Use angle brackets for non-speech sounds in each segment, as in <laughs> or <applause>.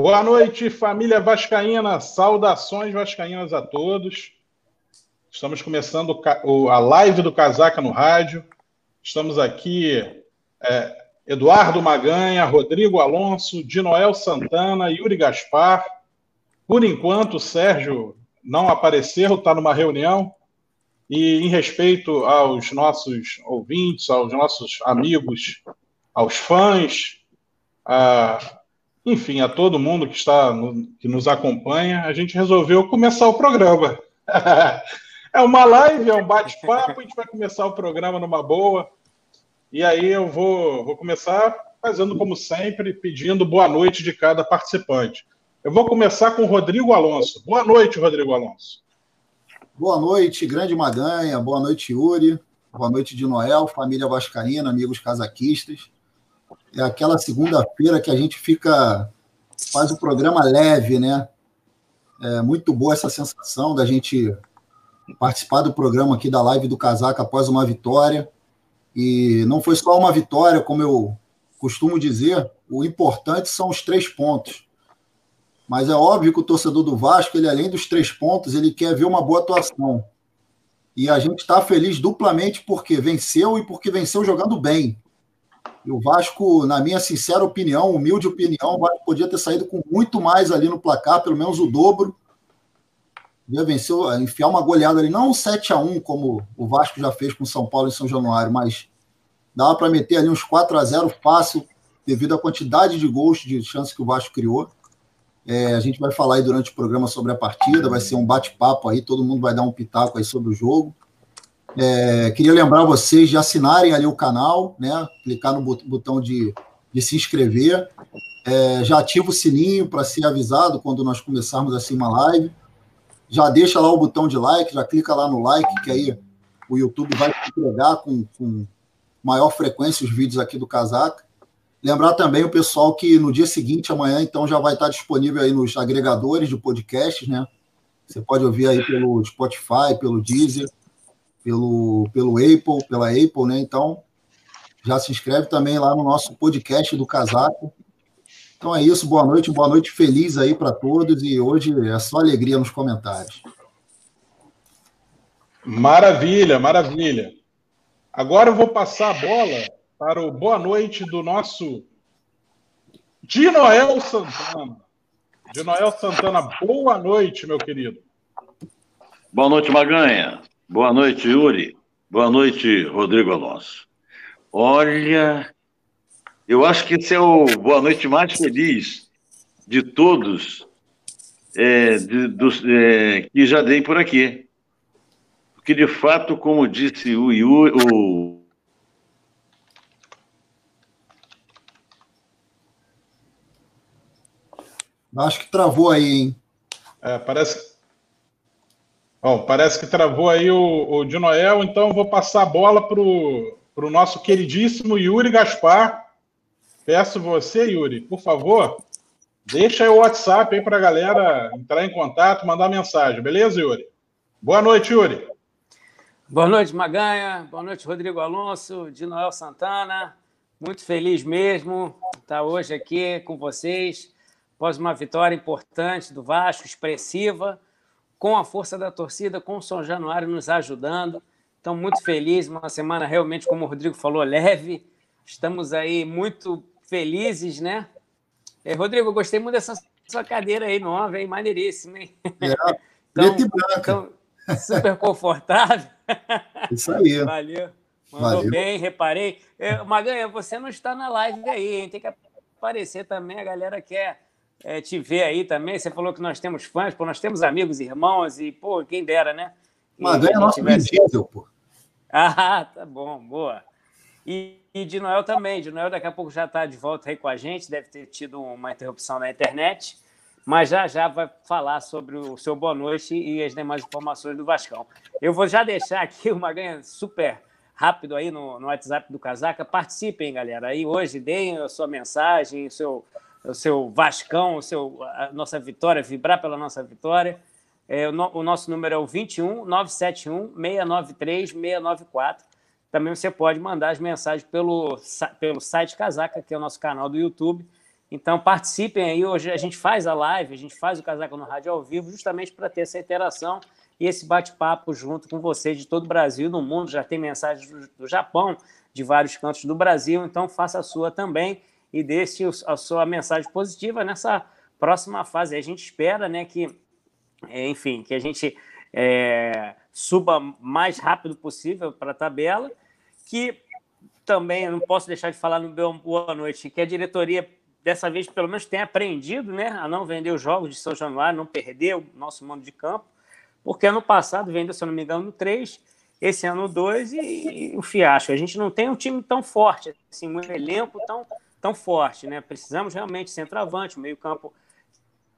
Boa noite, família Vascaína. Saudações vascaínas a todos. Estamos começando a live do Casaca no rádio. Estamos aqui, é, Eduardo Maganha, Rodrigo Alonso, Dinoel Santana, Yuri Gaspar. Por enquanto, o Sérgio não apareceu, está numa reunião. E em respeito aos nossos ouvintes, aos nossos amigos, aos fãs, a, enfim, a todo mundo que está no, que nos acompanha, a gente resolveu começar o programa. <laughs> é uma live, é um bate-papo, a gente vai começar o programa numa boa. E aí eu vou, vou começar fazendo como sempre, pedindo boa noite de cada participante. Eu vou começar com Rodrigo Alonso. Boa noite, Rodrigo Alonso. Boa noite, grande Maganha. Boa noite, Yuri. Boa noite de Noel, família Vascaína, amigos casaquistas. É aquela segunda-feira que a gente fica faz o programa leve, né? É muito boa essa sensação da gente participar do programa aqui da live do Casaca após uma vitória. E não foi só uma vitória, como eu costumo dizer, o importante são os três pontos. Mas é óbvio que o torcedor do Vasco, ele além dos três pontos, ele quer ver uma boa atuação. E a gente está feliz duplamente porque venceu e porque venceu jogando bem. E o Vasco, na minha sincera opinião, humilde opinião, o Vasco podia ter saído com muito mais ali no placar, pelo menos o dobro. Já venceu, enfiar uma goleada ali, não um 7 a 1 como o Vasco já fez com o São Paulo em São Januário, mas dava para meter ali uns 4 a 0 fácil, devido à quantidade de gols, de chances que o Vasco criou. É, a gente vai falar aí durante o programa sobre a partida, vai ser um bate-papo aí, todo mundo vai dar um pitaco aí sobre o jogo. É, queria lembrar vocês de assinarem ali o canal, né? Clicar no botão de, de se inscrever. É, já ativa o sininho para ser avisado quando nós começarmos assim uma live. Já deixa lá o botão de like, já clica lá no like, que aí o YouTube vai entregar com, com maior frequência os vídeos aqui do Casaca. Lembrar também o pessoal que no dia seguinte, amanhã, então, já vai estar disponível aí nos agregadores de podcasts, né? Você pode ouvir aí pelo Spotify, pelo Deezer, pelo, pelo Apple, pela Apple, né? Então, já se inscreve também lá no nosso podcast do Casaco. Então é isso, boa noite, boa noite feliz aí para todos e hoje é só alegria nos comentários. Maravilha, maravilha. Agora eu vou passar a bola para o boa noite do nosso Dinoel Santana. Dinoel Santana, boa noite, meu querido. Boa noite, Maganha. Boa noite, Yuri. Boa noite, Rodrigo Alonso. Olha, eu acho que esse é o boa noite mais feliz de todos é, de, dos, é, que já dei por aqui. Porque, de fato, como disse o Yuri, o Acho que travou aí, hein? É, parece. Bom, parece que travou aí o, o de Noel, então vou passar a bola para o nosso queridíssimo Yuri Gaspar. Peço você, Yuri, por favor, deixa aí o WhatsApp aí para a galera entrar em contato, mandar mensagem, beleza, Yuri? Boa noite, Yuri. Boa noite, Maganha. Boa noite, Rodrigo Alonso, de Noel Santana. Muito feliz mesmo estar hoje aqui com vocês após uma vitória importante do Vasco, expressiva, com a força da torcida, com o São Januário nos ajudando. Então, muito feliz, uma semana realmente, como o Rodrigo falou, leve. Estamos aí muito felizes, né? É, Rodrigo, eu gostei muito dessa sua cadeira aí nova, hein? Maneiríssima, hein? É, <laughs> então, e. Então, super confortável. <laughs> Isso aí. Valeu. Mandou Valeu. bem, reparei. É, Maganha, você não está na live aí, hein? Tem que aparecer também, a galera quer é, te ver aí também. Você falou que nós temos fãs, pô, nós temos amigos, irmãos, e, pô, quem dera, né? Maganha é nosso tivesse... pô. <laughs> Ah, tá bom, boa. E, e de Noel também. De Noel daqui a pouco já está de volta aí com a gente, deve ter tido uma interrupção na internet, mas já já vai falar sobre o seu boa noite e as demais informações do Vascão. Eu vou já deixar aqui <laughs> uma ganha super rápido aí no, no WhatsApp do Casaca. Participem, galera. Aí hoje deem a sua mensagem, o seu o seu Vascão, o seu, a nossa vitória, vibrar pela nossa vitória. É, o, no, o, nosso número é o 21 971 693 694. Também você pode mandar as mensagens pelo, pelo site Casaca, que é o nosso canal do YouTube. Então participem aí. Hoje a gente faz a live, a gente faz o Casaca no Rádio ao vivo, justamente para ter essa interação e esse bate-papo junto com vocês de todo o Brasil, no mundo. Já tem mensagens do Japão, de vários cantos do Brasil, então faça a sua também e deixe a sua mensagem positiva nessa próxima fase. A gente espera né, que, é, enfim, que a gente é, suba mais rápido possível para a tabela, que também não posso deixar de falar no meu boa noite, que a diretoria dessa vez pelo menos tem aprendido né, a não vender os jogos de São Januário, não perder o nosso mando de campo, porque ano passado vendeu, se eu não me engano, três, esse ano dois e, e o fiasco. A gente não tem um time tão forte, assim, um elenco tão, tão forte, né? Precisamos realmente centroavante, meio campo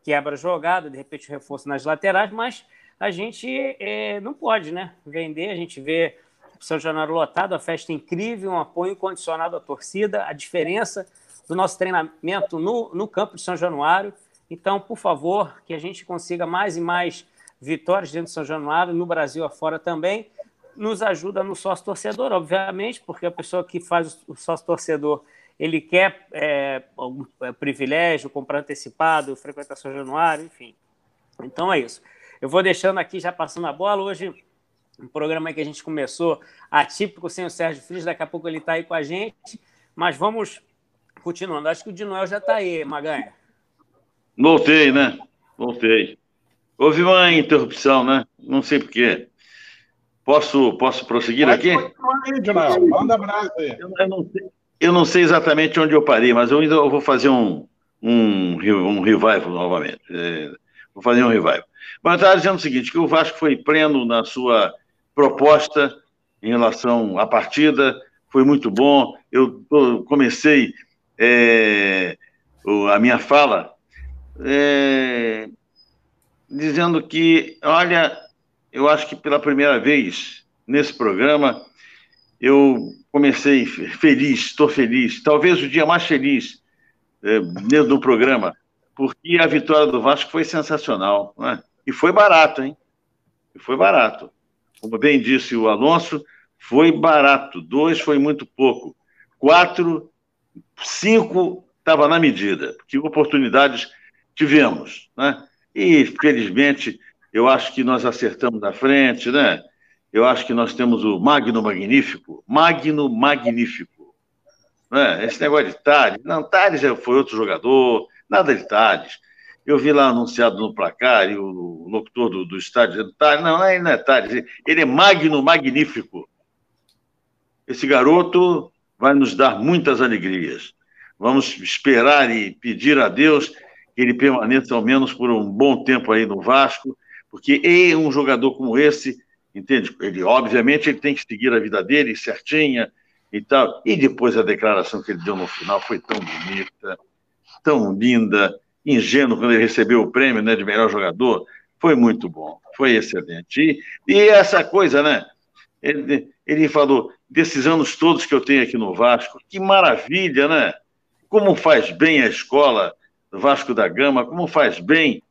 quebra jogada, de repente reforço nas laterais, mas a gente é, não pode, né? Vender, a gente vê São Januário lotado, a festa incrível, um apoio incondicionado à torcida, a diferença do nosso treinamento no, no campo de São Januário. Então, por favor, que a gente consiga mais e mais vitórias dentro de São Januário, no Brasil afora também. Nos ajuda no sócio torcedor, obviamente, porque a pessoa que faz o sócio torcedor ele quer é, algum é, privilégio, comprar antecipado, frequentar São Januário, enfim. Então é isso. Eu vou deixando aqui, já passando a bola. Hoje, um programa que a gente começou atípico sem o Sérgio Frias, daqui a pouco ele está aí com a gente. Mas vamos continuando. Acho que o Dinoel já está aí, Maganha. Voltei, né? Voltei. Houve uma interrupção, né? Não sei porquê. Posso, posso prosseguir Pode aqui? Aí, Dinoel. Manda abraço aí. Eu, eu, não sei, eu, não sei, exatamente onde eu parei, mas eu ainda vou fazer um, um, um revival novamente. É, vou fazer um revival. Mas estava dizendo o seguinte, que o Vasco foi pleno na sua proposta em relação à partida, foi muito bom. Eu, eu comecei é, a minha fala é, dizendo que, olha, eu acho que pela primeira vez nesse programa eu comecei feliz, estou feliz, talvez o dia mais feliz é, dentro do programa, porque a vitória do Vasco foi sensacional, né? e foi barato, hein? E foi barato. Como bem disse o Alonso, foi barato. Dois foi muito pouco. Quatro, cinco estava na medida, que oportunidades tivemos, né? E, felizmente, eu acho que nós acertamos na frente, né? Eu acho que nós temos o Magno Magnífico, Magno Magnífico. Né? Esse negócio de Tales, não, Tales foi outro jogador, nada de Tales. Eu vi lá anunciado no placar, e o locutor do, do estádio dizendo, Tales, não, ele não é Tales, ele é Magno Magnífico. Esse garoto vai nos dar muitas alegrias. Vamos esperar e pedir a Deus que ele permaneça ao menos por um bom tempo aí no Vasco, porque é um jogador como esse, entende? Ele, obviamente, ele tem que seguir a vida dele certinha e tal. E depois a declaração que ele deu no final foi tão bonita, tão linda, ingênuo quando ele recebeu o prêmio né, de melhor jogador. Foi muito bom, foi excelente. E, e essa coisa, né? Ele, ele falou, desses anos todos que eu tenho aqui no Vasco, que maravilha, né? Como faz bem a escola Vasco da Gama, como faz bem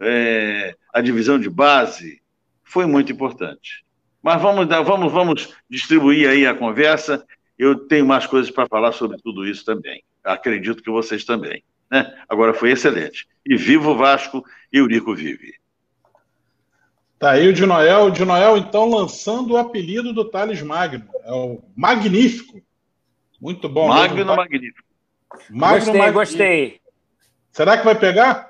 é, a divisão de base, foi muito importante. Mas vamos, vamos, vamos distribuir aí a conversa. Eu tenho mais coisas para falar sobre tudo isso também. Acredito que vocês também. Né? Agora foi excelente. E viva o Vasco e o Rico vive. Tá aí o de Noel. O de Noel, então, lançando o apelido do Thales Magno. É o Magnífico. Muito bom. Magno Magnífico. Magno gostei, Magnífico. gostei. Será que vai pegar?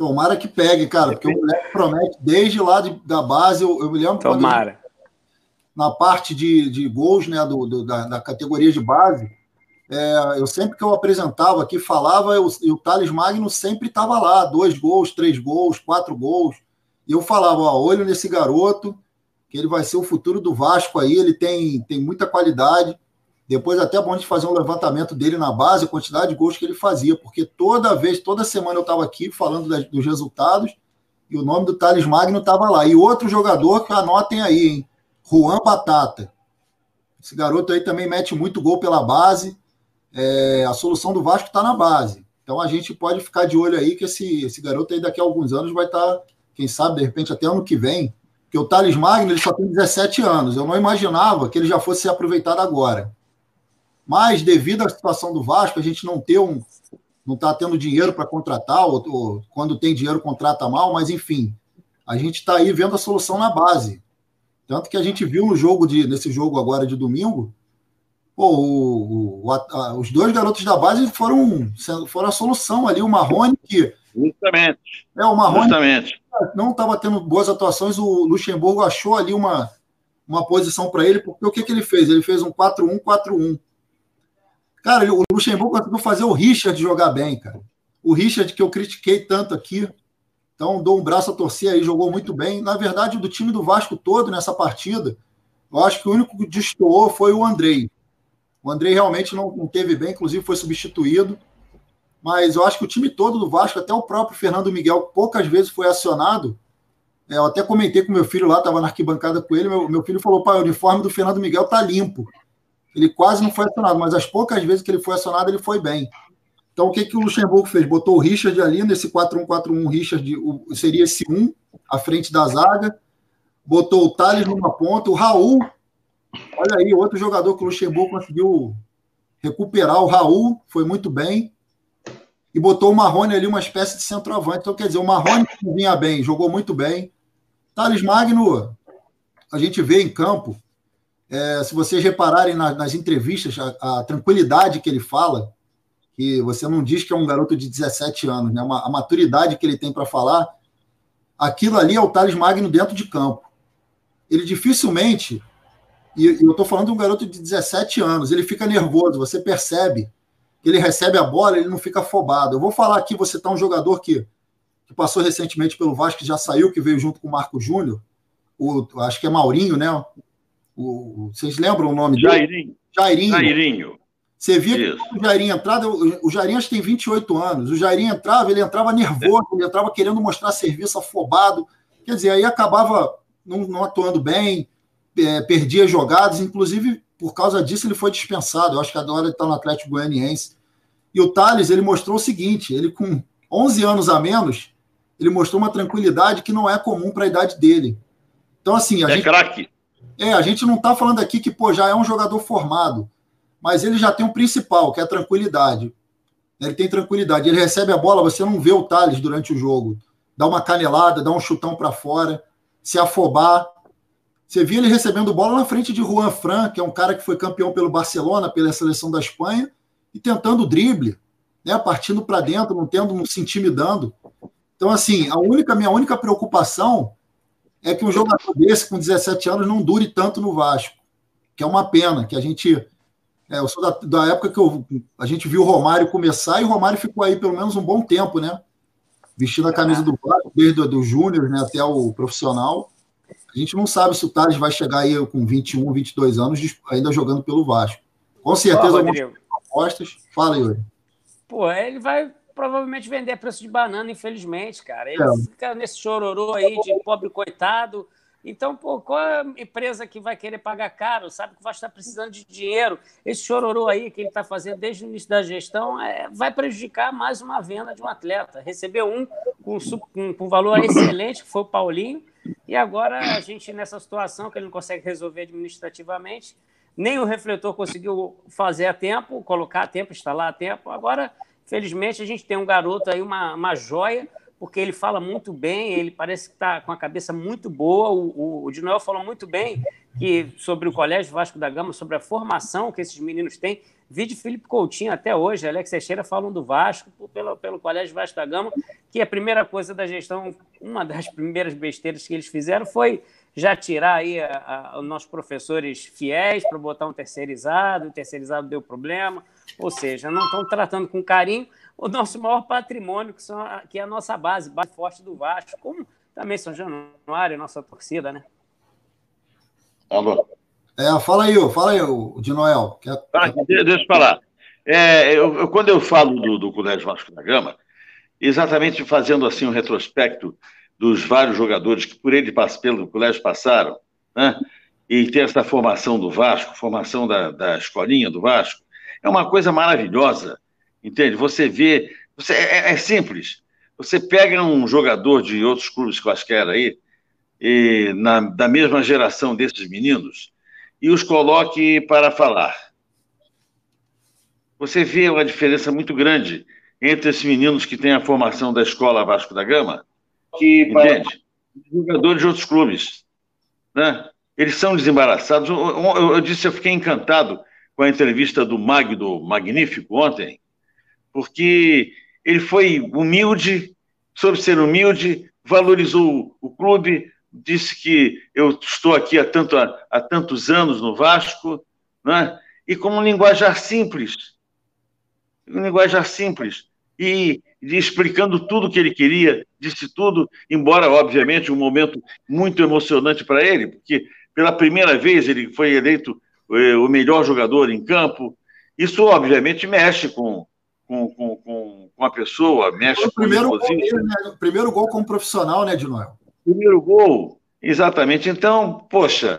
Tomara que pegue, cara, porque o moleque promete desde lá de, da base. Eu, eu me lembro Tomara. na parte de, de gols né, do, do da, da, categoria de base, é, eu sempre que eu apresentava aqui, falava, eu, e o Thales Magno sempre estava lá, dois gols, três gols, quatro gols. E eu falava, ó, olho nesse garoto, que ele vai ser o futuro do Vasco aí, ele tem, tem muita qualidade. Depois até é bom a gente fazer um levantamento dele na base, a quantidade de gols que ele fazia, porque toda vez, toda semana eu estava aqui falando das, dos resultados e o nome do Thales Magno estava lá. E outro jogador que anotem aí, hein? Juan Batata. Esse garoto aí também mete muito gol pela base. É, a solução do Vasco está na base. Então a gente pode ficar de olho aí que esse, esse garoto aí daqui a alguns anos vai estar, tá, quem sabe, de repente até ano que vem. Porque o Thales Magno ele só tem 17 anos. Eu não imaginava que ele já fosse ser aproveitado agora. Mas, devido à situação do Vasco, a gente não ter um, não está tendo dinheiro para contratar, ou, ou, quando tem dinheiro contrata mal, mas enfim, a gente está aí vendo a solução na base. Tanto que a gente viu no jogo de, nesse jogo agora de domingo, pô, o, o, a, os dois garotos da base foram, foram a solução ali. O Marrone, que. Justamente. É, o Marrone Justamente. não estava tendo boas atuações, o Luxemburgo achou ali uma, uma posição para ele, porque o que, que ele fez? Ele fez um 4-1-4-1. Cara, o Luxemburgo conseguiu fazer o Richard jogar bem, cara. O Richard, que eu critiquei tanto aqui. Então, dou um braço a torcer aí, jogou muito bem. Na verdade, do time do Vasco todo nessa partida, eu acho que o único que destoou foi o Andrei. O Andrei realmente não, não teve bem, inclusive foi substituído. Mas eu acho que o time todo do Vasco, até o próprio Fernando Miguel, poucas vezes foi acionado. É, eu até comentei com meu filho lá, estava na arquibancada com ele. Meu, meu filho falou: pai, o uniforme do Fernando Miguel tá limpo. Ele quase não foi acionado, mas as poucas vezes que ele foi acionado, ele foi bem. Então, o que, que o Luxemburgo fez? Botou o Richard ali, nesse 4-1-4-1, Richard o, seria esse 1, à frente da zaga. Botou o Thales numa ponta, o Raul. Olha aí, outro jogador que o Luxemburgo conseguiu recuperar. O Raul foi muito bem. E botou o Marrone ali, uma espécie de centroavante. Então, quer dizer, o Marrone vinha bem, jogou muito bem. Thales Magno, a gente vê em campo, é, se vocês repararem na, nas entrevistas, a, a, tranquilidade que ele fala, que você não diz que é um garoto de 17 anos, né? Uma, a maturidade que ele tem para falar, aquilo ali é o Thales Magno dentro de campo. Ele dificilmente, e, e eu estou falando de um garoto de 17 anos, ele fica nervoso, você percebe que ele recebe a bola, ele não fica afobado. Eu vou falar aqui, você está um jogador que, que passou recentemente pelo Vasco, que já saiu, que veio junto com o Marco Júnior, o, acho que é Maurinho, né? O, vocês lembram o nome Jairinho. dele? Jairinho. Jairinho. Você via que o Jairinho entrava, o Jairinho acho que tem 28 anos. O Jairinho entrava, ele entrava nervoso, ele entrava querendo mostrar serviço afobado. Quer dizer, aí acabava não, não atuando bem, é, perdia jogadas, inclusive por causa disso ele foi dispensado. Eu acho que agora ele está no Atlético Goianiense. E o Thales, ele mostrou o seguinte: ele com 11 anos a menos, ele mostrou uma tranquilidade que não é comum para a idade dele. Então, assim. A é gente... craque. É, a gente não está falando aqui que pô, já é um jogador formado, mas ele já tem o principal, que é a tranquilidade. Ele tem tranquilidade. Ele recebe a bola, você não vê o Thales durante o jogo. Dá uma canelada, dá um chutão para fora, se afobar. Você via ele recebendo bola na frente de Juan Fran, que é um cara que foi campeão pelo Barcelona, pela seleção da Espanha, e tentando drible, né, partindo para dentro, não tendo, não se intimidando. Então, assim, a única minha única preocupação é que um jogador desse, com 17 anos, não dure tanto no Vasco, que é uma pena, que a gente. É, eu sou da, da época que eu, a gente viu o Romário começar e o Romário ficou aí pelo menos um bom tempo, né? Vestindo a camisa do Vasco, desde o Júnior né, até o profissional. A gente não sabe se o Thales vai chegar aí com 21, 22 anos, ainda jogando pelo Vasco. Com certeza, algumas propostas. Fala, Yuri. Pô, ele vai provavelmente vender a preço de banana, infelizmente, cara. Ele é. fica nesse chororô aí de pobre coitado. Então, pô, qual é a empresa que vai querer pagar caro? Sabe que vai estar precisando de dinheiro. Esse chororô aí que ele está fazendo desde o início da gestão é, vai prejudicar mais uma venda de um atleta. Recebeu um com, com, com valor excelente, que foi o Paulinho, e agora a gente nessa situação que ele não consegue resolver administrativamente, nem o refletor conseguiu fazer a tempo, colocar a tempo, instalar a tempo. Agora Felizmente, a gente tem um garoto aí, uma, uma joia, porque ele fala muito bem, ele parece que está com a cabeça muito boa. O, o, o Dinoel falou muito bem que, sobre o Colégio Vasco da Gama, sobre a formação que esses meninos têm. Vide Felipe Coutinho até hoje, Alex Teixeira falam do Vasco, pelo, pelo Colégio Vasco da Gama, que a primeira coisa da gestão, uma das primeiras besteiras que eles fizeram foi já tirar aí os nossos professores fiéis para botar um terceirizado, o terceirizado deu problema, ou seja, não estão tratando com carinho o nosso maior patrimônio, que, são a, que é a nossa base, base forte do Vasco, como também São Januário, nossa torcida, né? Alô. É, fala aí, fala aí, o de Noel. Quer... Ah, deixa eu falar. É, eu, eu, quando eu falo do, do Colégio Vasco da Gama, exatamente fazendo assim um retrospecto dos vários jogadores que por ele pelo colégio passaram, né? e ter essa formação do Vasco, formação da, da escolinha do Vasco, é uma coisa maravilhosa, entende? Você vê, você, é, é simples. Você pega um jogador de outros clubes quaisquer aí, e na, da mesma geração desses meninos, e os coloque para falar. Você vê uma diferença muito grande entre esses meninos que têm a formação da escola Vasco da Gama, que, entende? Jogadores de outros clubes. Né? Eles são desembaraçados. Eu, eu, eu, disse, eu fiquei encantado com a entrevista do Magno Magnífico ontem, porque ele foi humilde, soube ser humilde, valorizou o clube, disse que eu estou aqui há, tanto, há, tantos anos no Vasco, né? e com um linguajar simples. Um linguajar simples. E, e explicando tudo o que ele queria, disse tudo, embora, obviamente, um momento muito emocionante para ele, porque pela primeira vez ele foi eleito o melhor jogador em campo. Isso, obviamente, mexe com, com, com, com a pessoa, mexe o primeiro com o gol dele, né? Primeiro gol como profissional, né, Dinoel? Primeiro gol, exatamente. Então, poxa,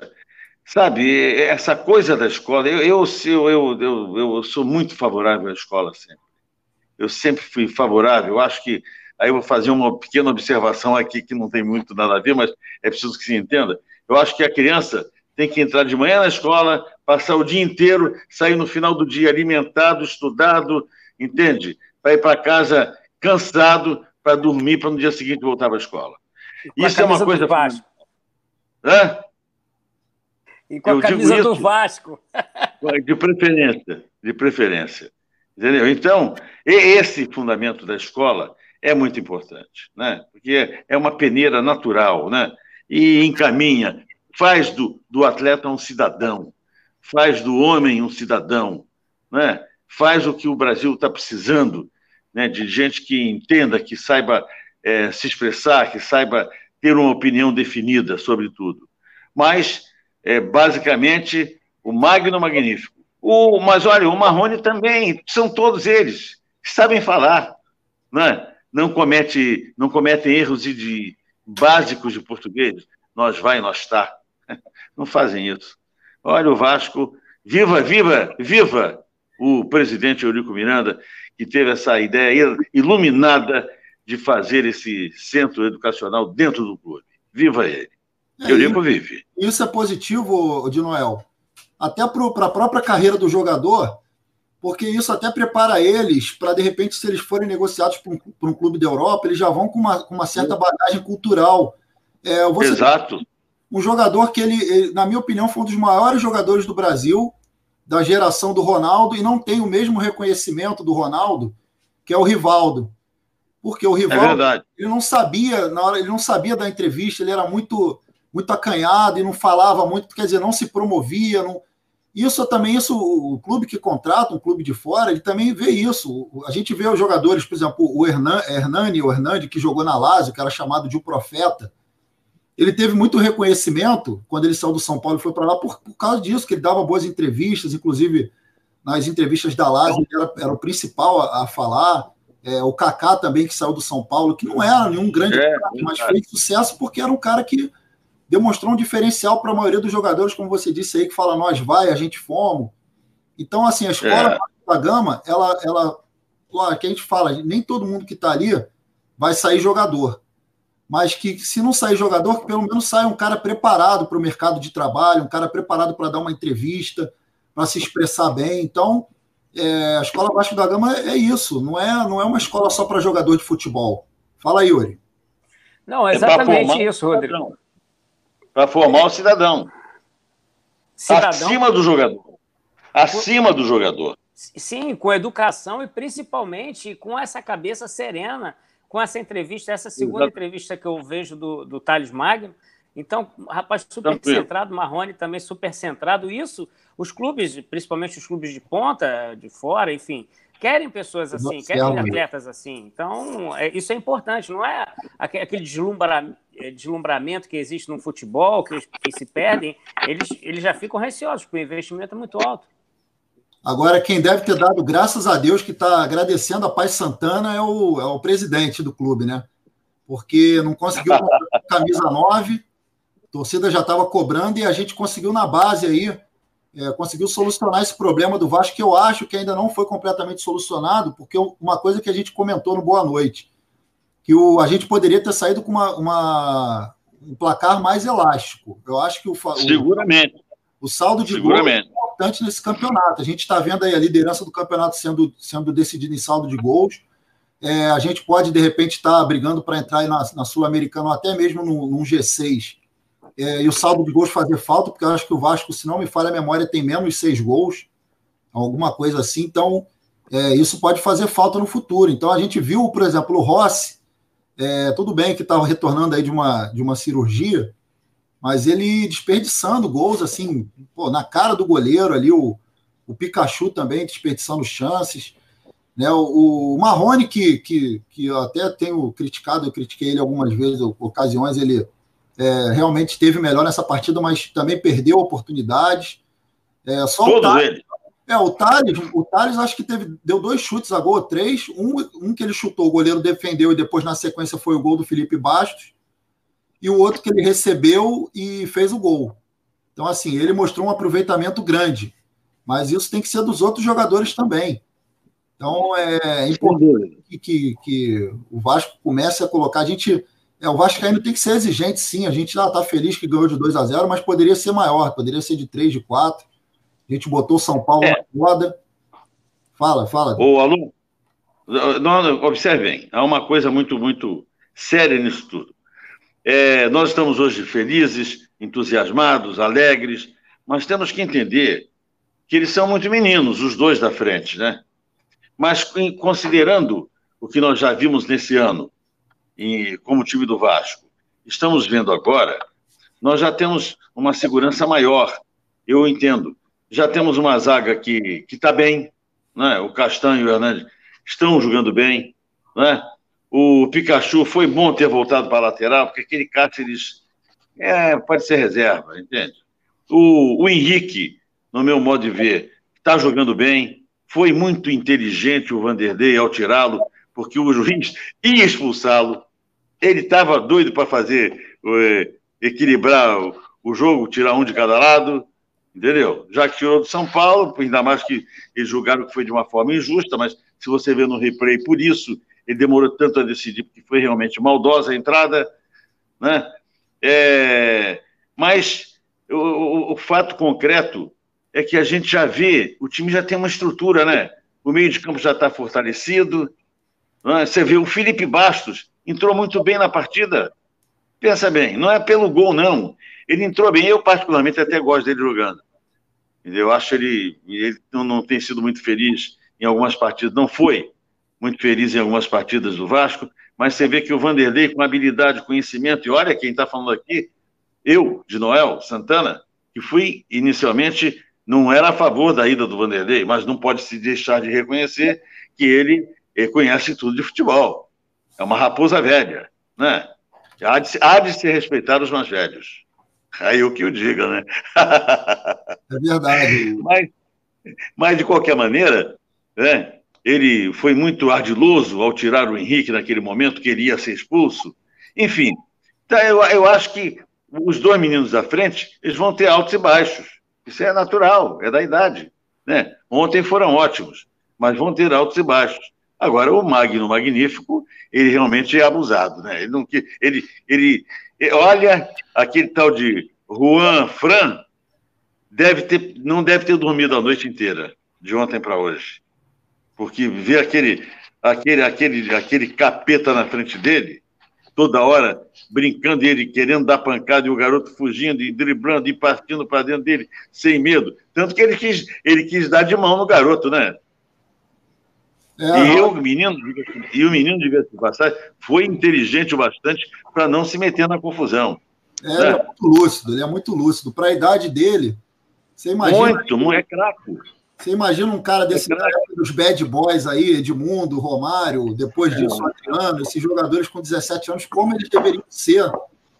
sabe, essa coisa da escola, eu, eu, eu, eu, eu sou muito favorável à escola sempre. Eu sempre fui favorável. Eu acho que. Aí eu vou fazer uma pequena observação aqui que não tem muito nada a ver, mas é preciso que se entenda. Eu acho que a criança tem que entrar de manhã na escola, passar o dia inteiro, sair no final do dia alimentado, estudado, entende? Para ir para casa cansado, para dormir, para no dia seguinte voltar para a escola. Isso é uma coisa. Do Vasco. Hã? E com a Eu camisa do Vasco. <laughs> De preferência, de preferência. Entendeu? Então, esse fundamento da escola é muito importante, né? porque é uma peneira natural, né? e encaminha, faz do, do atleta um cidadão, faz do homem um cidadão, né? faz o que o Brasil está precisando, né? de gente que entenda, que saiba é, se expressar, que saiba ter uma opinião definida sobre tudo. Mas, é, basicamente, o Magno Magnífico. O, mas olha, o Marrone também, são todos eles que sabem falar, né? não, comete, não cometem erros de, de básicos de português, nós vai, nós está. <laughs> Não fazem isso. Olha o Vasco, viva, viva, viva o presidente Eurico Miranda, que teve essa ideia iluminada de fazer esse centro educacional dentro do clube. Viva ele. É, Eurico vive. Isso é positivo, de Noel. Até para a própria carreira do jogador, porque isso até prepara eles para, de repente, se eles forem negociados para um, um, clube da Europa, eles já vão com uma, com uma certa bagagem cultural. É, Exato. Um jogador que, ele, ele, na minha opinião, foi um dos maiores jogadores do Brasil, da geração do Ronaldo, e não tem o mesmo reconhecimento do Ronaldo, que é o Rivaldo. Porque o Rivaldo, é ele não sabia, na hora, ele não sabia da entrevista, ele era muito muito acanhado e não falava muito, quer dizer, não se promovia, não, isso também, isso, o clube que contrata, um clube de fora, ele também vê isso. A gente vê os jogadores, por exemplo, o Hernan, Hernani, o Hernani, que jogou na Lazio, que era chamado de um profeta. Ele teve muito reconhecimento quando ele saiu do São Paulo e foi para lá por, por, causa disso, que ele dava boas entrevistas, inclusive nas entrevistas da Lazio, ele era, era o principal a, a falar. É, o Kaká também, que saiu do São Paulo, que não era nenhum grande é, cara, mas fez sucesso porque era um cara que demonstrou um diferencial para a maioria dos jogadores, como você disse aí, que fala nós vai, a gente fomos. Então, assim, a escola é. da Gama, ela, ela, claro, que a gente fala, nem todo mundo que está ali vai sair jogador. Mas que se não sair jogador, que pelo menos saia um cara preparado para o mercado de trabalho, um cara preparado para dar uma entrevista, para se expressar bem. Então, é, a escola Vasco da Gama é isso, não é, não é uma escola só para jogador de futebol. Fala aí, Yuri. Não, é exatamente isso, Rodrigo para formar o cidadão. cidadão. Acima do jogador. Acima do jogador. Sim, com educação e principalmente com essa cabeça serena, com essa entrevista, essa segunda Exato. entrevista que eu vejo do, do Thales Magno. Então, rapaz super Tranquilo. centrado, Marrone também super centrado. Isso, os clubes, principalmente os clubes de ponta, de fora, enfim, querem pessoas assim, Nossa, querem atletas assim. Então, é, isso é importante, não é aquele deslumbra, é, deslumbramento que existe no futebol, que, que se perdem, eles, eles já ficam receosos, porque o investimento é muito alto. Agora, quem deve ter dado graças a Deus que está agradecendo a Paz Santana é o, é o presidente do clube, né? Porque não conseguiu <laughs> camisa 9, a torcida já estava cobrando e a gente conseguiu na base aí é, conseguiu solucionar esse problema do Vasco, que eu acho que ainda não foi completamente solucionado, porque uma coisa que a gente comentou no Boa Noite, que o, a gente poderia ter saído com uma, uma um placar mais elástico. Eu acho que o, Seguramente. O, saldo de gols é importante nesse campeonato. A gente está vendo aí a liderança do campeonato sendo, sendo decidida em saldo de gols. é, a gente pode, de repente, estar tá brigando para entrar na, na Sul-Americana ou até mesmo num, num G6 é, e o saldo de gols fazer falta, porque eu acho que o Vasco, se não me falha a memória, tem menos seis gols, alguma coisa assim. Então, é, isso pode fazer falta no futuro. Então, a gente viu, por exemplo, o Rossi, é, tudo bem que estava retornando aí de uma, de uma cirurgia, mas ele desperdiçando gols, assim, pô, na cara do goleiro ali, o, o Pikachu também desperdiçando chances. Né, o, o Marrone, que, que, que eu até tenho criticado, eu critiquei ele algumas vezes, ocasiões, ele é, realmente esteve melhor nessa partida, mas também perdeu oportunidades. É, só Todos o Thales, eles. É, o Thales, o Thales acho que teve, deu dois chutes a gol, três. Um, um que ele chutou, o goleiro defendeu e depois na sequência foi o gol do Felipe Bastos. E o outro que ele recebeu e fez o gol. Então, assim, ele mostrou um aproveitamento grande. Mas isso tem que ser dos outros jogadores também. Então, é importante que, que, que o Vasco comece a colocar. A gente é, o Vascaíno tem que ser exigente, sim. A gente está tá feliz que ganhou de 2 a 0 mas poderia ser maior, poderia ser de 3, de 4. A gente botou São Paulo é. na roda. Fala, fala. Ô, aluno, não, observem, há uma coisa muito, muito séria nisso tudo. É, nós estamos hoje felizes, entusiasmados, alegres, mas temos que entender que eles são muito meninos, os dois da frente, né? Mas considerando o que nós já vimos nesse ano, em, como time do Vasco, estamos vendo agora, nós já temos uma segurança maior. Eu entendo. Já temos uma zaga que está bem, né? o Castanho e o Hernandes estão jogando bem. Né? O Pikachu foi bom ter voltado para a lateral, porque aquele Cáceres é, pode ser reserva, entende? O, o Henrique, no meu modo de ver, está jogando bem. Foi muito inteligente o Vanderlei ao tirá-lo, porque o juiz ia expulsá-lo. Ele estava doido para fazer, é, equilibrar o, o, jogo, tirar um de cada lado, entendeu? Já que tirou do São Paulo, ainda mais que eles julgaram que foi de uma forma injusta, mas se você vê no replay, por isso ele demorou tanto a decidir, porque foi realmente maldosa a entrada, né? É, mas o, o, fato concreto é que a gente já vê, o time já tem uma estrutura, né? O meio de campo já está fortalecido. Né? Você vê o Felipe Bastos, entrou muito bem na partida. Pensa bem, não é pelo gol, não. Ele entrou bem, eu particularmente até gosto dele jogando. Eu acho ele, ele não, não tem sido muito feliz em algumas partidas, não foi muito feliz em algumas partidas do Vasco, mas você vê que o Vanderlei, com habilidade, conhecimento, e olha quem está falando aqui, eu, de Noel Santana, que fui inicialmente, não era a favor da ida do Vanderlei, mas não pode se deixar de reconhecer que ele, ele conhece tudo de futebol. É uma raposa velha, né? Há de, há de se respeitar os mais velhos. Aí o que eu diga, né? É verdade. <laughs> mas, mas, de qualquer maneira, né, ele foi muito ardiloso ao tirar o Henrique naquele momento, que ele ia ser expulso. Enfim, então eu, eu acho que os dois meninos da frente, eles vão ter altos e baixos. Isso é natural, é da idade. Né? Ontem foram ótimos, mas vão ter altos e baixos. Agora, o Magno Magnífico, ele realmente é abusado, né? Ele, não, ele, ele, olha, aquele tal de Juan Fran, deve ter, não deve ter dormido a noite inteira, de ontem para hoje. Porque ver aquele, aquele, aquele, aquele capeta na frente dele, toda hora brincando ele, querendo dar pancada, e o garoto fugindo e driblando e partindo para dentro dele, sem medo. Tanto que ele quis, ele quis dar de mão no garoto, né? É, e, eu, o menino, e o menino, diga de passagem, foi inteligente o bastante para não se meter na confusão. É, né? ele é muito lúcido, ele é muito lúcido. Para a idade dele, você imagina. Muito, é craque. Você imagina um cara desse é dos bad boys aí, Edmundo, Romário, depois disso, é. Adriano, esses jogadores com 17 anos, como eles deveriam ser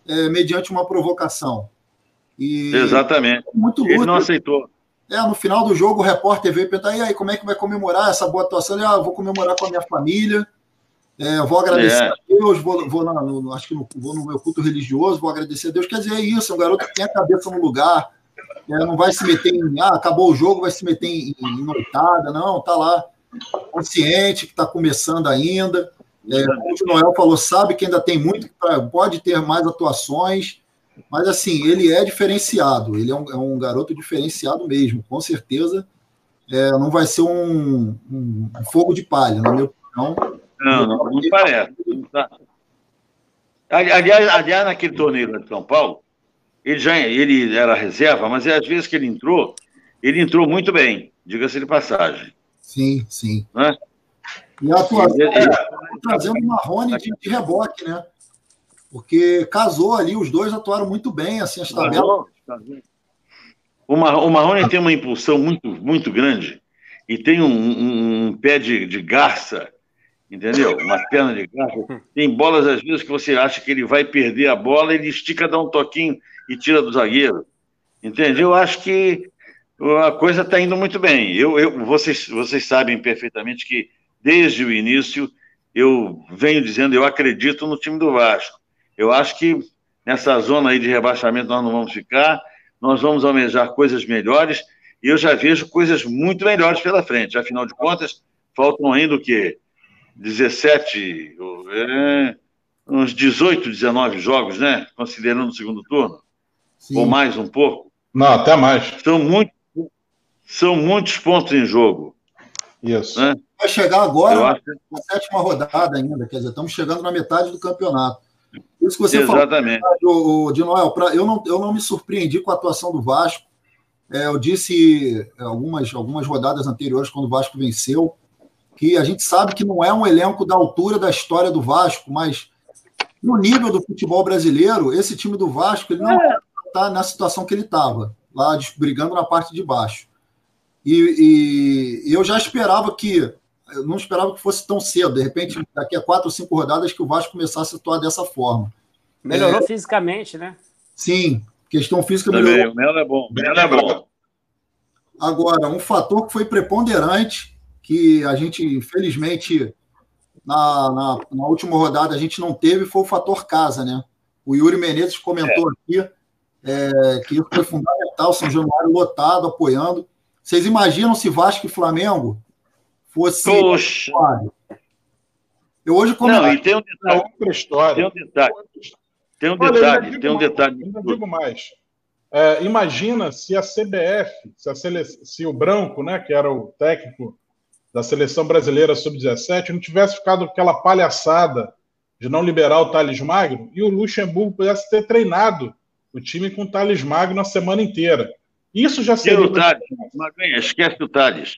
é, mediante uma provocação. E Exatamente. Muito lúcido. Ele não aceitou. É, no final do jogo, o repórter veio perguntar: e aí, como é que vai comemorar essa boa atuação? Ele, ah, vou comemorar com a minha família, é, vou agradecer é. a Deus, vou, vou na, no, acho que no, vou no meu culto religioso, vou agradecer a Deus. Quer dizer, é isso, é um garoto que tem a cabeça no lugar, é, não vai se meter em, ah, acabou o jogo, vai se meter em, em noitada, não, tá lá, consciente, que está começando ainda. É, como o Noel falou, sabe que ainda tem muito, pode ter mais atuações, mas assim, ele é diferenciado, ele é um, é um garoto diferenciado mesmo, com certeza. É, não vai ser um, um, fogo de palha, na minha opinião. Não, não, não parece. Tá. Aliás, aliás, naquele torneio lá de São Paulo, ele já ele era reserva, mas às vezes que ele entrou, ele entrou muito bem, diga-se de passagem. Sim, sim. Né? E a atuação ele, ele, trazendo o Marrone de, de, reboque, né? Porque casou ali, os dois atuaram muito bem, assim, as tabelas. O, Mar, o Marrone tem uma impulsão muito, muito grande e tem um, um, um pé de, de garça entendeu? Uma perna de garça. Tem bolas, às vezes, que você acha que ele vai perder a bola, ele estica, dá um toquinho e tira do zagueiro. Entende? Eu acho que a coisa está indo muito bem. Eu, eu, vocês, vocês sabem perfeitamente que, desde o início, eu venho dizendo, eu acredito no time do Vasco. Eu acho que nessa zona aí de rebaixamento nós não vamos ficar, nós vamos almejar coisas melhores, e eu já vejo coisas muito melhores pela frente. Afinal de contas, faltam ainda o quê? 17, é, uns 18, 19 jogos, né? Considerando o segundo turno. Sim. Ou mais um pouco. Não, até mais. São, muito, são muitos pontos em jogo. Isso. Né? Vai chegar agora acho... na sétima rodada ainda, quer dizer, estamos chegando na metade do campeonato. Isso que você Exatamente. falou, o, de Noel, pra, eu, não, eu não me surpreendi com a atuação do Vasco. É, eu disse algumas, algumas rodadas anteriores, quando o Vasco venceu, que a gente sabe que não é um elenco da altura da história do Vasco, mas no nível do futebol brasileiro, esse time do Vasco ele não está na situação que ele estava, lá brigando na parte de baixo. E, e, eu já esperava que, eu não esperava que fosse tão cedo, de repente, daqui a quatro ou cinco rodadas, que o Vasco começasse a atuar dessa forma. Melhorou é, fisicamente, né? Sim, questão física Também, melhorou. O Melo é bom, o Melo é bom. Agora, um fator que foi preponderante que a gente, infelizmente, na, na, na, última rodada a gente não teve foi o fator casa, né? O Yuri Menezes comentou é. aqui é, que isso foi fundamental, São Januário lotado, apoiando. Vocês imaginam se Vasco e Flamengo fosse. Poxa. Eu hoje comentei. Não, e tem um detalhe. Outra história. Tem um detalhe. Tem um detalhe. Tem um detalhe. Ainda digo mais. É, imagina se a CBF, se, a sele... se o Branco, né, que era o técnico da seleção brasileira sub-17 não tivesse ficado aquela palhaçada de não liberar o Thales Magno e o Luxemburgo pudesse ter treinado o time com o Thales Magno a semana inteira. Isso já seria. o Thales, esquece o Thales.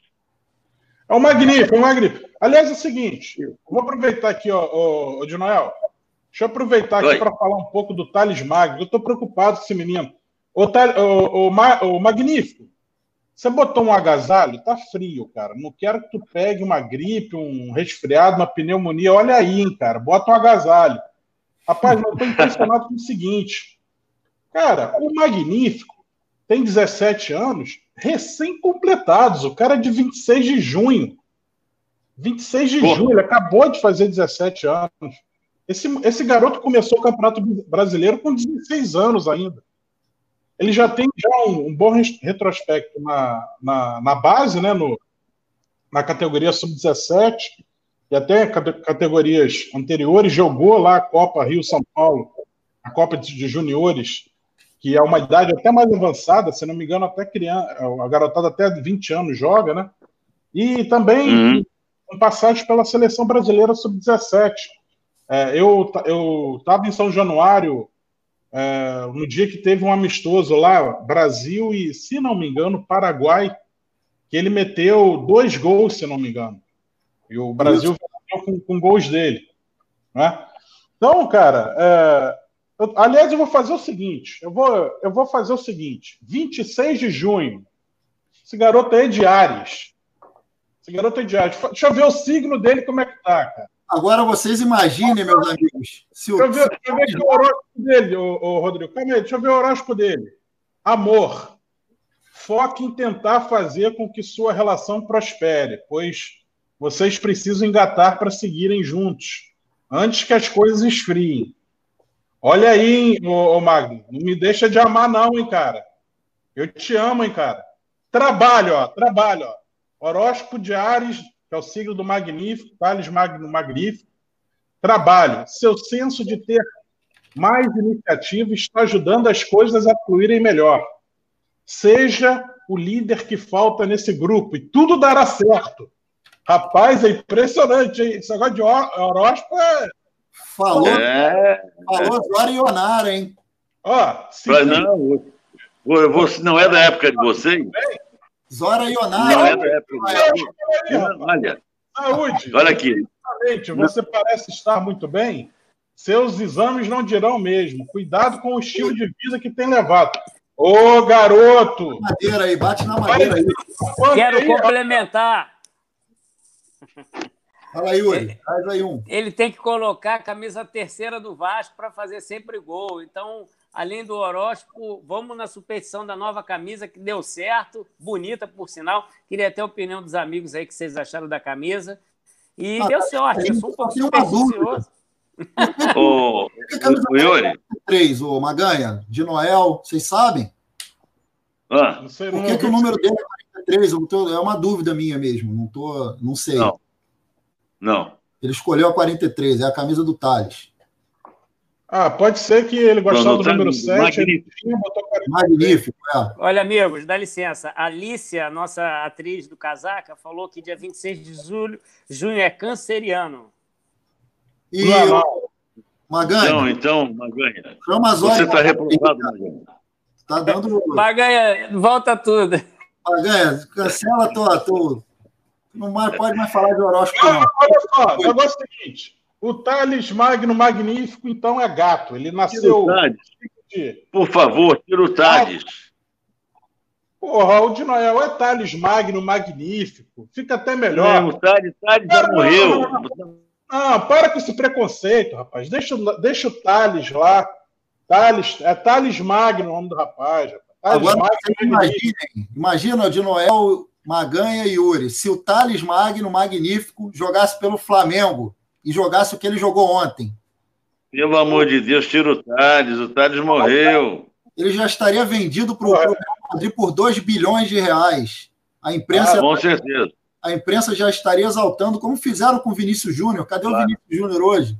É um magnífico, é um magnífico. Aliás, é o seguinte, vou aproveitar aqui, ó, ó, ó de Noel. Deixa eu aproveitar aqui para falar um pouco do Thales Magno. Eu estou preocupado com esse menino. O, o, o, o Magnífico, você botou um agasalho, tá frio, cara. Não quero que tu pegue uma gripe, um resfriado, uma pneumonia. Olha aí, cara. Bota um agasalho. Rapaz, eu tô impressionado com o seguinte. Cara, o Magnífico tem 17 anos, recém-completados. O cara é de 26 de junho. 26 de Porra. junho, ele acabou de fazer 17 anos. Esse, esse garoto começou o Campeonato Brasileiro com 16 anos ainda ele já tem já um, um bom retrospecto na, na, na, base, né, no, na categoria sub-17 e até categorias anteriores, jogou lá a Copa Rio-São Paulo, a Copa de Juniores, que é uma idade até mais avançada, se não me engano, até criança, a garotada até 20 anos joga, né? E também uhum. um passagem pela seleção brasileira sub-17. É, eu estava em São Januário é, no dia que teve um amistoso lá, Brasil e, se não me engano, Paraguai, que ele meteu dois gols, se não me engano. E o Brasil com, com, gols dele. Né? Então, cara, é, eu, aliás, eu vou fazer o seguinte: eu vou, eu vou fazer o seguinte: 26 de junho, esse garoto é de Ares. Esse garoto é de Ares. Deixa eu ver o signo dele, como é que tá, cara. Agora vocês imaginem, meus amigos. Se o... Deixa eu ver, deixa eu ver o horóscopo dele, o, o Rodrigo. Calma aí, deixa eu ver o horóscopo dele. Amor. Foque em tentar fazer com que sua relação prospere, pois vocês precisam engatar para seguirem juntos, antes que as coisas esfriem. Olha aí, ô, ô Magno, não me deixa de amar, não, hein, cara. Eu te amo, hein, cara. Trabalho, ó, trabalho, ó. Horóscopo de Ares que é o signo do magnífico, Thales Magno Magnífico. Trabalho. Seu senso de ter mais iniciativa está ajudando as coisas a fluírem melhor. Seja o líder que falta nesse grupo e tudo dará certo. Rapaz, é impressionante, hein? Esse negócio de horóscopo é. Falou, é... falou Zora Ionara, hein? Ó, Mas não, você, não é da época de vocês? Zora Ionara. Não é da época de vocês. Olha. Saúde. Olha aqui. Você parece estar muito bem. Seus exames não dirão mesmo. Cuidado com o estilo de vida que tem levado. Ô, garoto! Madeira aí, bate na madeira aí. Quero complementar. Fala aí, Yuri. Faz aí um. Ele tem que colocar a camisa terceira do Vasco para fazer sempre gol. Então, além do horóscopo, vamos na superstição da nova camisa que deu certo, bonita por sinal. Queria ter a opinião dos amigos aí que vocês acharam da camisa. E ah, deu sorte, eu sou um pouco supersticioso. <laughs> Ô, o Yuri. 3, o Maganha, de Noel, vocês sabem? Ah. Por que, que o número dele é 43? Tô, é uma dúvida minha mesmo, não, tô, não sei. Não. Não. Ele escolheu a 43, é a camisa do Thales. Ah, pode ser que ele gostava do número 7. Magnífico. Ele magnífico é. Olha, amigos, dá licença. A Alicia, nossa atriz do Casaca, falou que dia 26 de julho, junho é canceriano. E Maganha. Não, então, Maganha. Chama as Você está reprovado, Maganha. Está dando. Maganha, volta tudo. Maganha, cancela a tua. tua... Não mais, pode mais falar de horóscopo. Não, não. Olha só, o negócio é o seguinte: o Thales Magno Magnífico, então, é gato. Ele nasceu. Por favor, tira o Thales. Porra, o de Noel é Thales Magno Magnífico. Fica até melhor. Não, o Thales, Thales já morreu. Não, ah, para com esse preconceito, rapaz. Deixa, deixa o Thales lá. Thales, é Thales Magno o nome do rapaz. Thales Agora, Magno, imaginem, imagina de Noel, Maganha e Yuri. Se o Thales Magno Magnífico jogasse pelo Flamengo e jogasse o que ele jogou ontem. Pelo amor de Deus, tira o Thales. O Thales morreu. Ele já estaria vendido para o Real Madrid por 2 bilhões de reais. A imprensa. Ah, com certeza a imprensa já estaria exaltando, como fizeram com o Vinícius Júnior. Cadê claro. o Vinícius Júnior hoje?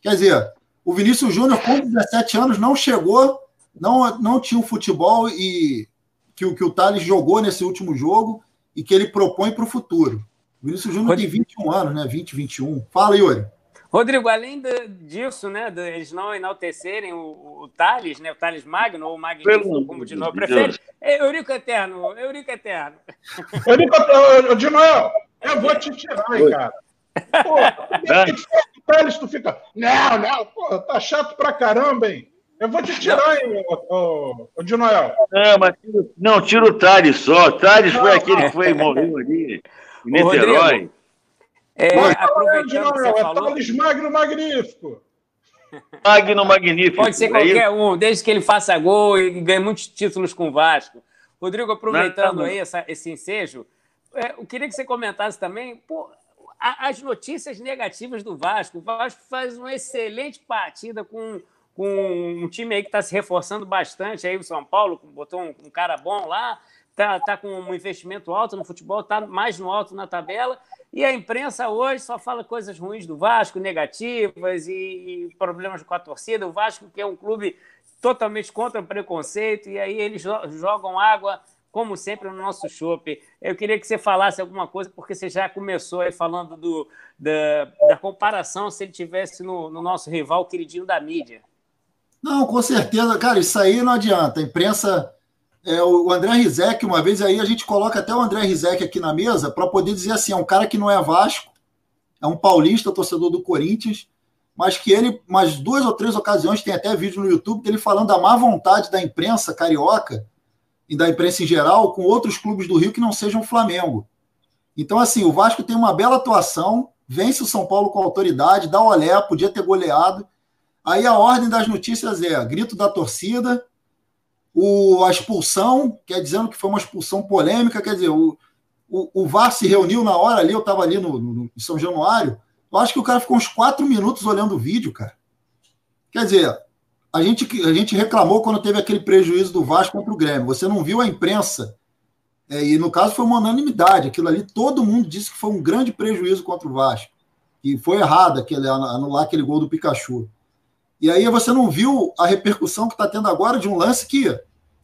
Quer dizer, o Vinícius Júnior, com 17 anos, não chegou, não, não tinha o futebol e que, que o Thales jogou nesse último jogo e que ele propõe para o futuro. O Vinícius Júnior tem 21 anos, né? 20, 21. Fala, Yuri. Rodrigo, além de, disso, né, de eles não enaltecerem o, o Thales, né, o Thales Magno, ou Magnífico, como de novo prefere, é Eurico Eterno, Eurico Eterno. <laughs> Eurico Eterno, de novo, eu vou te tirar, hein, cara. <laughs> Pô, o Thales, tu fica, não, não, pô, tá chato pra caramba, hein. Eu vou te tirar, hein, o, o, de Noel. Não, mas não, tira o Thales só. O Thales foi aquele que foi morreu ali em <laughs> Niterói. Rodrigo, é, aproveitando que você é falou... Magno Magnífico. Magno Magnífico. Pode ser é qualquer um, desde que ele faça gol e ganhe muitos títulos com o Vasco. Rodrigo, aproveitando aí essa, esse ensejo, é, eu queria que você comentasse também pô, as notícias negativas do Vasco. O Vasco faz uma excelente partida com, com um time aí que está se reforçando bastante. Aí o São Paulo botou um, um cara bom lá, está tá com um investimento alto no futebol, está mais no alto na tabela. E a imprensa hoje só fala coisas ruins do Vasco, negativas e, e problemas com a torcida. O Vasco, que é um clube totalmente contra o preconceito, e aí eles jogam água, como sempre, no nosso chope. Eu queria que você falasse alguma coisa, porque você já começou aí falando do, da, da comparação se ele tivesse no, no nosso rival queridinho da mídia. Não, com certeza, cara, isso aí não adianta. A imprensa é, o André Rizek, uma vez aí a gente coloca até o André Rizek aqui na mesa para poder dizer assim: é um cara que não é Vasco, é um paulista, torcedor do Corinthians, mas que ele, mais duas ou três ocasiões, tem até vídeo no YouTube dele falando da má vontade da imprensa carioca e da imprensa em geral com outros clubes do Rio que não sejam o Flamengo. Então, assim, o Vasco tem uma bela atuação, vence o São Paulo com autoridade, dá olé, podia ter goleado. Aí a ordem das notícias é grito da torcida, o, a expulsão, quer dizendo que foi uma expulsão polêmica, quer dizer, o, o, o VAR se reuniu na hora ali, eu estava ali no, no, em São Januário, eu acho que o cara ficou uns quatro minutos olhando o vídeo, cara. Quer dizer, a gente, a gente reclamou quando teve aquele prejuízo do Vasco contra o Grêmio. Você não viu a imprensa, é, e no caso foi uma unanimidade, aquilo ali, todo mundo disse que foi um grande prejuízo contra o Vasco, que foi errado aquele, anular aquele gol do Pikachu. E aí você não viu a repercussão que está tendo agora de um lance que,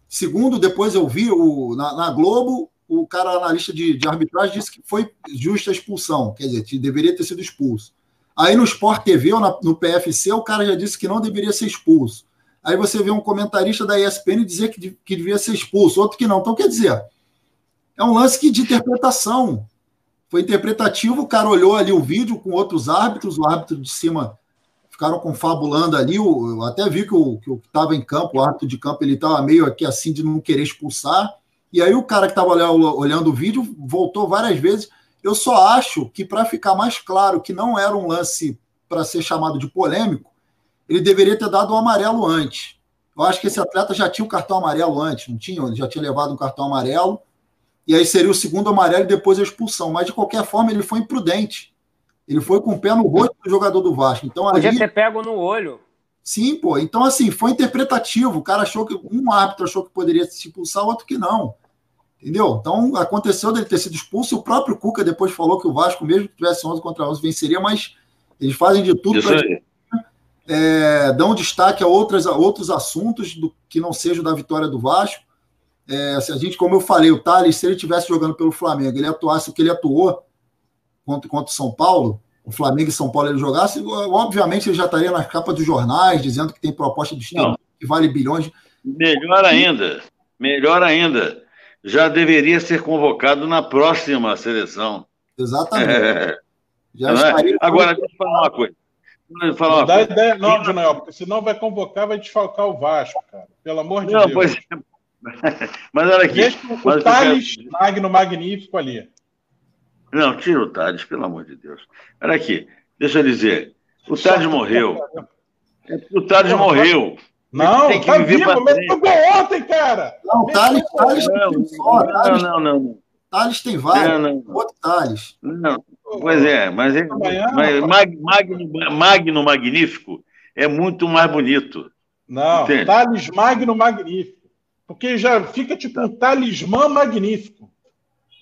segundo depois eu vi o, na, na Globo, o cara analista de, de arbitragem disse que foi justa a expulsão, quer dizer, deveria ter sido expulso. Aí no Sport TV ou na, no PFC, o cara já disse que não deveria ser expulso. Aí você vê um comentarista da ESPN dizer que, que devia ser expulso, outro que não. Então, quer dizer, é um lance que de interpretação. Foi interpretativo, o cara olhou ali o vídeo com outros árbitros, o árbitro de cima ficaram confabulando ali. Eu até vi que o que estava em campo, o árbitro de campo, ele estava meio aqui assim de não querer expulsar. E aí o cara que estava olhando o vídeo voltou várias vezes. Eu só acho que para ficar mais claro que não era um lance para ser chamado de polêmico, ele deveria ter dado o um amarelo antes. Eu acho que esse atleta já tinha o um cartão amarelo antes, não tinha? Ele já tinha levado um cartão amarelo. E aí seria o segundo amarelo e depois a expulsão. Mas de qualquer forma, ele foi imprudente. Ele foi com o pé no rosto do jogador do Vasco. Então, Podia ali... ter pego no olho. Sim, pô. Então, assim, foi interpretativo. O cara achou que. Um árbitro achou que poderia se expulsar, outro que não. Entendeu? Então, aconteceu dele ter sido expulso. O próprio Cuca depois falou que o Vasco, mesmo que tivesse 11 contra 11, venceria, mas eles fazem de tudo para. É, dão destaque a, outras, a outros assuntos do, que não sejam da vitória do Vasco. É, se a gente, como eu falei, o Thales, se ele estivesse jogando pelo Flamengo, ele atuasse o que ele atuou contra, contra o São Paulo, o Flamengo e São Paulo ele jogasse, obviamente ele já estaria nas capas dos jornais dizendo que tem proposta de estilo que vale bilhões. Melhor ainda, melhor ainda, já deveria ser convocado na próxima seleção. Exatamente. É. É? Agora, deixa eu falar uma coisa. Falar não dá ideia, não, Junel, porque senão vai convocar, vai desfalcar o Vasco, cara. Pelo amor de não, Deus. Pois... É. <laughs> Mas olha aqui. Deixa o Thales quero... Magno Magnífico ali. Não, tira o Thales, pelo amor de Deus. Olha aqui, deixa eu dizer. O Thales morreu. O Thales morreu. Não, tem que tá viver vivo, mas jogou ontem, cara. Não, Thales, Thales. Thales, não, não, não. Thales tem vários. Outro Thales. Não, pois é, mas, é, mas Magno, Magno Magnífico é muito mais bonito. Não, Entende? Thales Magno Magnífico. Porque já fica tipo um talismã magnífico.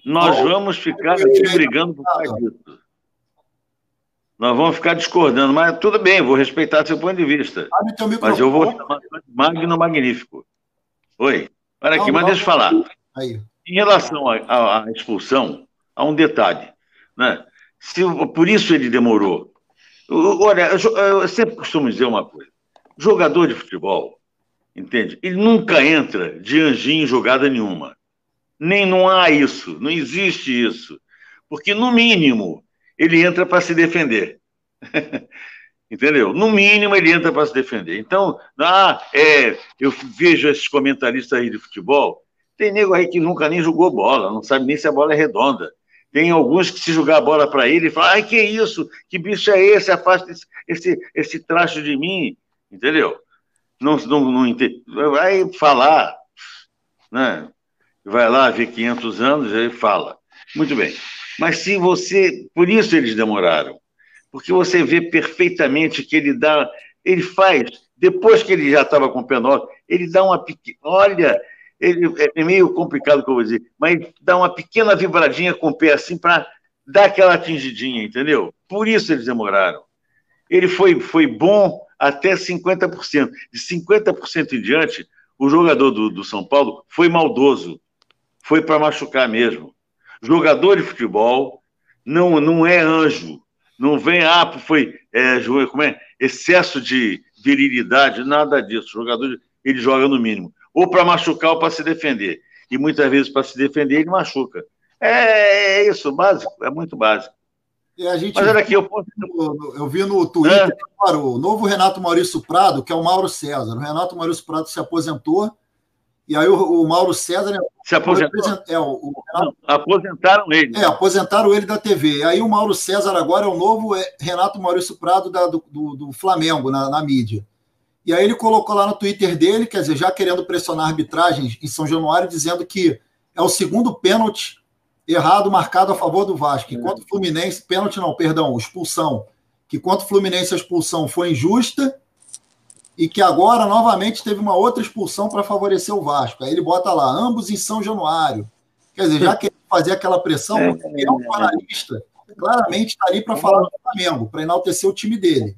Nós vamos ficar aqui brigando por causa disso. Nós vamos ficar discordando, mas tudo bem, vou respeitar seu ponto de vista. Mas eu vou chamar de Magno Magnífico. Oi, olha aqui, mas deixa eu falar. Em relação à expulsão, há um detalhe. Né? Se, por isso ele demorou. Olha, eu sempre costumo dizer uma coisa: jogador de futebol, entende? Ele nunca entra de anjinho em jogada nenhuma. Nem não há isso, não existe isso. Porque, no mínimo, ele entra para se defender. <laughs> Entendeu? No mínimo, ele entra para se defender. Então, ah, é, eu vejo esses comentaristas aí de futebol, tem nego aí que nunca nem jogou bola, não sabe nem se a bola é redonda. Tem alguns que, se jogar a bola para ele, falam: ai, que isso? Que bicho é esse? Afasta esse, esse, esse traço de mim. Entendeu? Não, não, não Vai falar, né? Vai lá ver 500 anos e fala. Muito bem. Mas se você. Por isso eles demoraram. Porque você vê perfeitamente que ele dá. Ele faz. Depois que ele já estava com o penal, ele dá uma pequena. Olha, ele, é meio complicado que eu vou dizer, mas dá uma pequena vibradinha com o pé assim para dar aquela atingidinha, entendeu? Por isso eles demoraram. Ele foi, foi bom até 50%. De 50% em diante, o jogador do, do São Paulo foi maldoso foi para machucar mesmo. Jogador de futebol não, não é anjo. Não vem, ah, foi é, como é? excesso de virilidade, nada disso. O jogador ele joga no mínimo. Ou para machucar ou para se defender. E muitas vezes para se defender ele machuca. É, é isso, básico, é muito básico. Mas olha aqui, eu, posso... eu vi no Twitter é. o novo Renato Maurício Prado, que é o Mauro César. O Renato Maurício Prado se aposentou e aí o, o Mauro César. Se aposentou? É, o, o Renato, Não, aposentaram ele. É, aposentaram ele da TV. E aí o Mauro César agora é o novo é, Renato Maurício Prado da, do, do, do, Flamengo na, na mídia. E aí ele colocou lá no Twitter dele, quer dizer, já querendo pressionar arbitragens em São Januário, dizendo que é o segundo pênalti errado marcado a favor do Vasco. Enquanto o Fluminense, pênalti não, perdão, expulsão. Que quanto o Fluminense a expulsão foi injusta e que agora novamente teve uma outra expulsão para favorecer o Vasco. Aí ele bota lá, ambos em São Januário. Quer dizer, já quer fazer aquela pressão, é, é um jornalista, claramente está ali para falar do Flamengo, para enaltecer o time dele.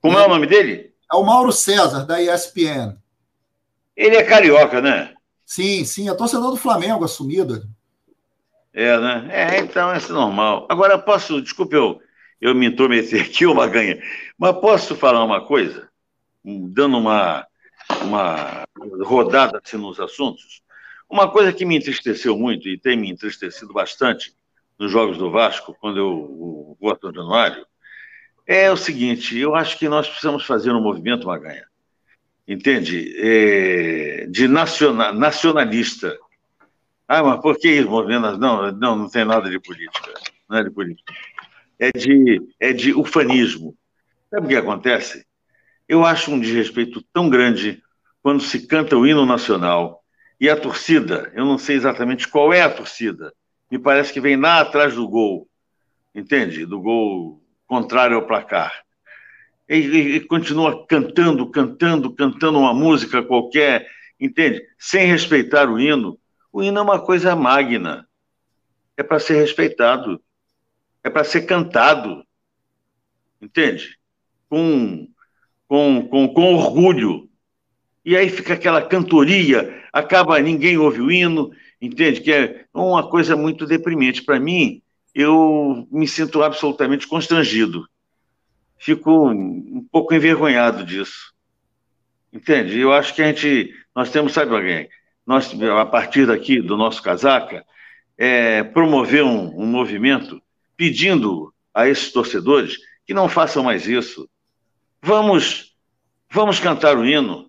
Como é o nome dele? É o Mauro César, da ESPN. Ele é carioca, né? Sim, sim, é torcedor do Flamengo assumido. É, né? É, então é normal. Agora, posso, desculpe eu, eu me intrometer aqui, <laughs> uma ganha, mas posso falar uma coisa? Dando uma, uma rodada assim, nos assuntos. Uma coisa que me entristeceu muito e tem me entristecido bastante nos Jogos do Vasco, quando eu vou a Januário, é o seguinte: eu acho que nós precisamos fazer um movimento, Maganha, entende? É, de nacional, nacionalista. Ah, mas por que isso, movimento? Não, não, não tem nada de política. Não é de política. É de, é de ufanismo. Sabe o que acontece? Eu acho um desrespeito tão grande quando se canta o hino nacional e a torcida, eu não sei exatamente qual é a torcida, me parece que vem lá atrás do gol, entende? Do gol contrário ao placar. E, e, e, continua cantando, cantando, cantando uma música qualquer, entende? Sem respeitar o hino. O hino é uma coisa magna. É para ser respeitado. É para ser cantado. Entende? Com, com, com, com orgulho. E aí fica aquela cantoria, acaba, ninguém ouve o hino, entende? Que é uma coisa muito deprimente. Para mim, eu me sinto absolutamente constrangido. Fico um pouco envergonhado disso. Entende? Eu acho que a gente, nós temos, sabe alguém? Nós, a partir daqui do nosso casaca, é, promover um, um movimento pedindo a esses torcedores que não façam mais isso. Vamos, vamos cantar o hino,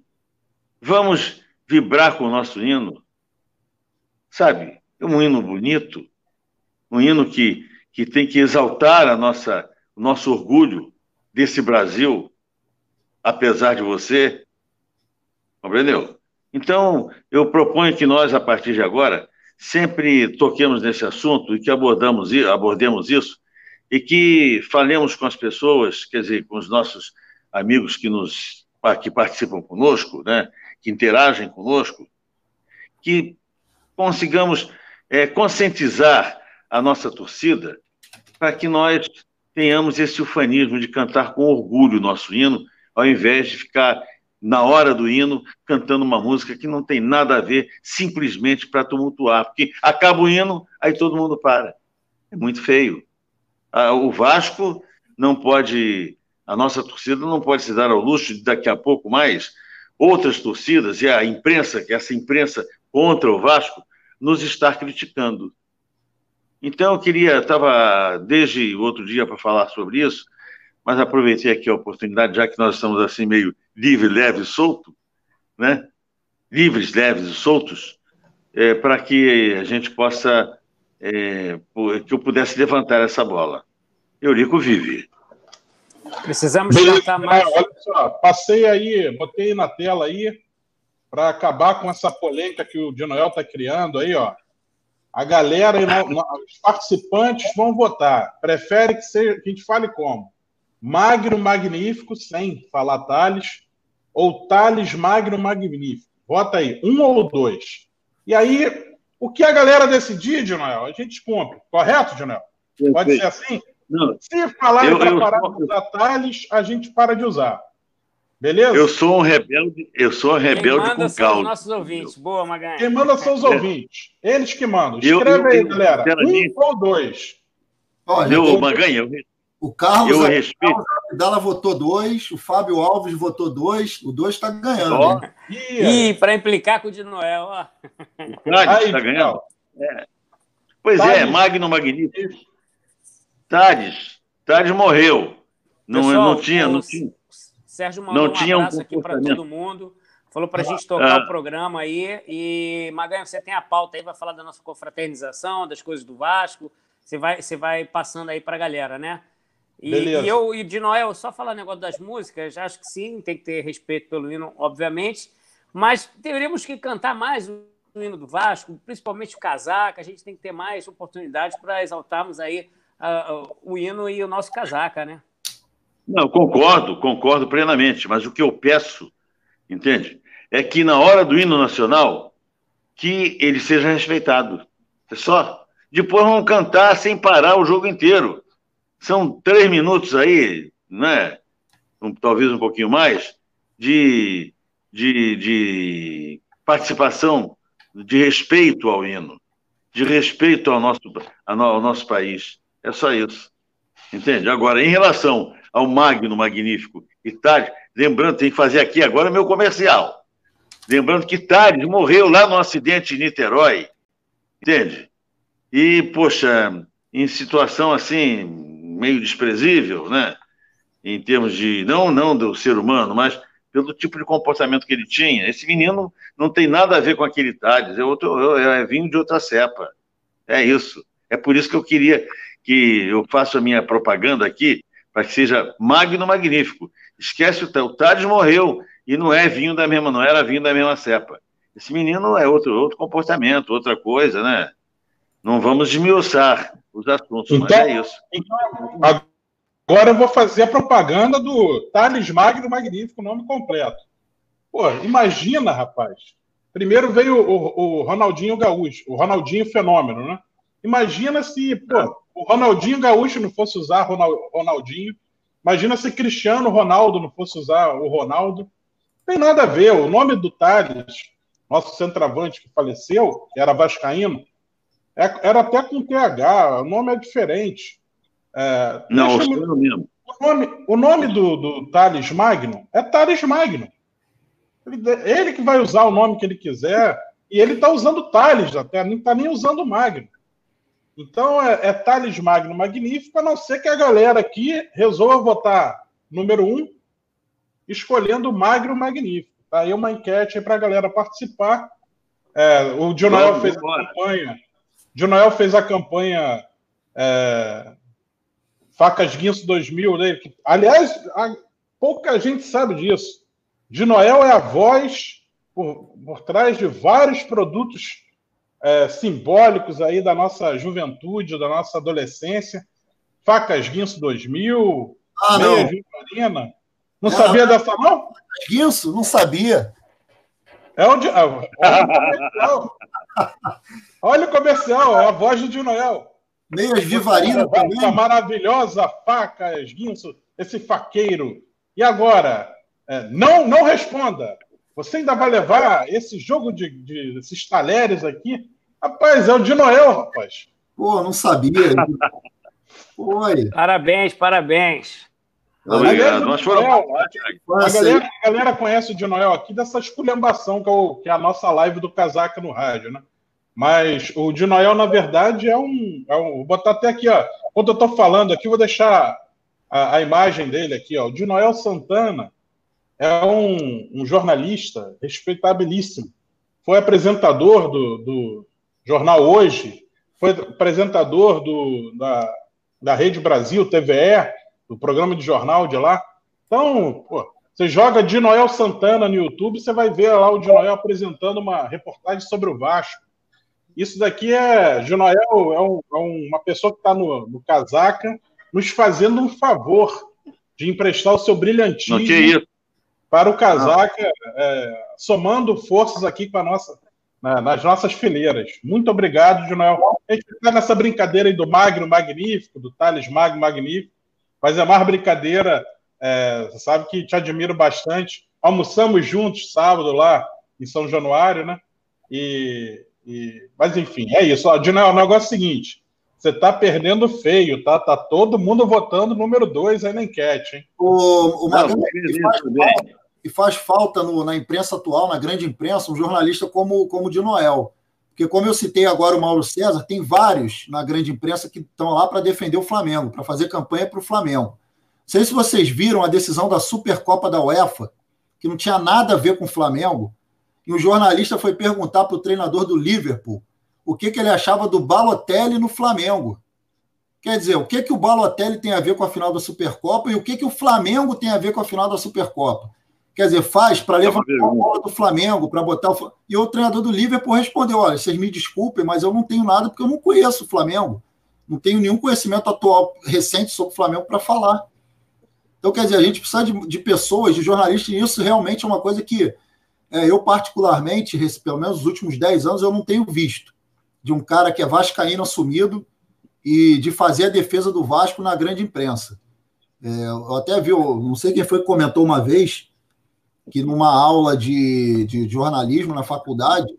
vamos vibrar com o nosso hino, sabe? É um hino bonito, um hino que, que tem que exaltar a nossa, o nosso orgulho desse Brasil, apesar de você. Compreendeu? Então, eu proponho que nós, a partir de agora, sempre toquemos nesse assunto e que abordamos, abordemos isso e que falemos com as pessoas, quer dizer, com os nossos amigos que nos que participam conosco, né, que interagem conosco, que consigamos é, conscientizar a nossa torcida para que nós tenhamos esse ufanismo de cantar com orgulho o nosso hino, ao invés de ficar na hora do hino cantando uma música que não tem nada a ver, simplesmente para tumultuar, porque acaba o hino, aí todo mundo para. É muito feio. O Vasco não pode, a nossa torcida não pode se dar ao luxo de daqui a pouco mais outras torcidas e a imprensa, que essa imprensa contra o Vasco, nos estar criticando. Então, eu queria, estava desde o outro dia para falar sobre isso, mas aproveitei aqui a oportunidade, já que nós estamos assim meio livre, leve e solto, né? livres, leves e soltos, é, para que a gente possa, é, que eu pudesse levantar essa bola. Eurico vive. Precisamos Beleza, mais. Olha só, passei aí, botei na tela aí, para acabar com essa polêmica que o Dinoel está criando aí, ó. A galera, os participantes vão votar. Prefere que, seja, que a gente fale como? Magno Magnífico, sem falar Thales, ou Thales Magno Magnífico. Vota aí, um ou dois. E aí, o que a galera decidir, Dinoel, a gente cumpre. Correto, Dinoel? Pode ser assim? Não. Se falar para parar de usar Thales, a gente para de usar. Beleza? Eu sou um rebelde, eu sou um rebelde Quem manda com são os nossos ouvintes. Boa, Magalhães. Quem manda são os ouvintes. Eles que mandam. Escreve eu, eu, aí, galera. Um ou dois. Olha, eu, Maganha, eu, o Carlos, eu respeito. Dala votou dois, o Fábio Alves votou dois, o dois está ganhando. Ih, para implicar com o de Noel, ó. O Tades está ganhando. É. Pois Tades. é, Magno Magnífico. Tades. Tades morreu. Não, Pessoal, não tinha, não tinha. Sérgio mandou não um tinha abraço um aqui para todo mundo. Falou para a gente tocar ah. o programa aí. E, Maganha, você tem a pauta aí, vai falar da nossa confraternização, das coisas do Vasco. Você vai, você vai passando aí para a galera, né? E, e, eu e de Noel, só falar negócio das músicas, acho que sim, tem que ter respeito pelo hino, obviamente. Mas teríamos que cantar mais o hino do Vasco, principalmente o casaca. A gente tem que ter mais oportunidades para exaltarmos aí uh, o hino e o nosso casaca, né? Não, concordo, concordo plenamente, mas o que eu peço, entende? É que na hora do hino nacional, que ele seja respeitado. É só. Depois vão cantar sem parar o jogo inteiro. São três minutos aí, né? Um, talvez um pouquinho mais, de, de, de participação de respeito ao hino, de respeito ao nosso, ao nosso país. É só isso. Entende? Agora, em relação ao Magno Magnífico e Tales, lembrando, tem que fazer aqui agora meu comercial. Lembrando que Tales morreu lá no acidente em Niterói. Entende? E, poxa, em situação assim, meio desprezível, né? Em termos de, não, não do ser humano, mas pelo tipo de comportamento que ele tinha. Esse menino não tem nada a ver com aquele Tales, é, outro, é vinho de outra cepa. É isso. É por isso que eu queria que eu faça a minha propaganda aqui, para que seja magno magnífico. Esquece o, o morreu e não é vinho da mesma, não era vinho da mesma cepa. Esse menino é outro, outro comportamento, outra coisa, né? Não vamos desmiuçar os assuntos, então, mas é isso. Então, Agora eu vou fazer a propaganda do Thales Magno Magnífico, nome completo. Pô, imagina, rapaz. Primeiro veio o, o, Ronaldinho Gaúcho, o Ronaldinho Fenômeno, né? Imagina se pô, o Ronaldinho Gaúcho não fosse usar Ronaldinho. Imagina se Cristiano Ronaldo não fosse usar o Ronaldo. Não tem nada a ver. O nome do Thales, nosso centroavante que faleceu, era Vascaíno, é, era até com TH, o nome é diferente. É, não, o mesmo. O nome, o nome do, do Thales Magno é Thales Magno. Ele, ele, que vai usar o nome que ele quiser, e ele está usando Thales até, não está nem usando Magno. Então é, é Thales Magno magnífico, a não ser que a galera aqui resolva votar número um, escolhendo Magno magnífico. Tá aí uma enquete para a galera participar. É, o Dionoel fez a campanha. Dionoel fez a campanha é, Facas Guinso 2000, né? aliás, pouca gente sabe disso. De Noel é a voz por, por trás de vários produtos é, simbólicos aí da nossa juventude, da nossa adolescência. Facas Guinso 2000, ah, Meia não. Vitorina. Não, sabia dessa, não? Guinso, não sabia. É onde. Olha o comercial. Olha o comercial, é a voz do Dinoel. Meias Vivarina também. Essa maravilhosa faca, esguinço, esse faqueiro. E agora? É, não, não responda. Você ainda vai levar esse jogo de, de esses talheres aqui? Rapaz, é o de Noel, rapaz. Pô, não sabia. Oi. <laughs> Parabéns, parabéns. Obrigado. Nós foram... a, galera, a galera conhece o de Noel aqui dessa esculhambação que é, o, que é a nossa live do Casaca no rádio, né? Mas o de Noel, na verdade, é um, é um. Vou botar até aqui, ó. Quando eu estou falando aqui, vou deixar a, a, imagem dele aqui, ó. O de Noel Santana é um, um jornalista respeitabilíssimo. Foi apresentador do, do jornal Hoje, foi apresentador do, da, da Rede Brasil, TVE, do programa de jornal de lá. Então, pô, você joga de Noel Santana no YouTube, você vai ver lá o de Noel apresentando uma reportagem sobre o Vasco. Isso daqui é. Junoel é, um, é uma pessoa que está no, no casaca nos fazendo um favor de emprestar o seu brilhantismo para o casaca, é, somando forças aqui com a nossa, na, nas nossas fileiras. Muito obrigado, Junoel. A gente está nessa brincadeira aí do Magno Magnífico, do Thales Magno Magnífico, mas é mais brincadeira. É, você sabe que te admiro bastante. Almoçamos juntos sábado lá em São Januário, né? E e, mas enfim, é isso. Dino, o negócio é o seguinte: você está perdendo feio, tá? Tá todo mundo votando número dois aí na enquete, hein? O, o Não, e, faz falta, e faz falta no, na imprensa atual, na grande imprensa, um jornalista como, como o de Noel. Porque, como eu citei agora o Mauro César, tem vários na grande imprensa que estão lá para defender o Flamengo, para fazer campanha para o Flamengo. Não sei se vocês viram a decisão da Supercopa da UEFA, que não tinha nada a ver com o Flamengo, e um jornalista foi perguntar para o treinador do Liverpool o que, que ele achava do Balotelli no Flamengo. Quer dizer, o que, que o Balotelli tem a ver com a final da Supercopa e o que, que o Flamengo tem a ver com a final da Supercopa. Quer dizer, faz para levantar a bola do Flamengo, para botar o. E o treinador do Liverpool respondeu: olha, vocês me desculpem, mas eu não tenho nada porque eu não conheço o Flamengo. Não tenho nenhum conhecimento atual, recente sobre o Flamengo para falar. Então, quer dizer, a gente precisa de, de pessoas, de jornalistas, e isso realmente é uma coisa que é, eu, particularmente, pelo menos nos últimos 10 anos, eu não tenho visto de um cara que é vascaíno assumido e de fazer a defesa do Vasco na grande imprensa. É, eu até vi, não sei quem foi que comentou uma vez, que numa aula de, de jornalismo na faculdade,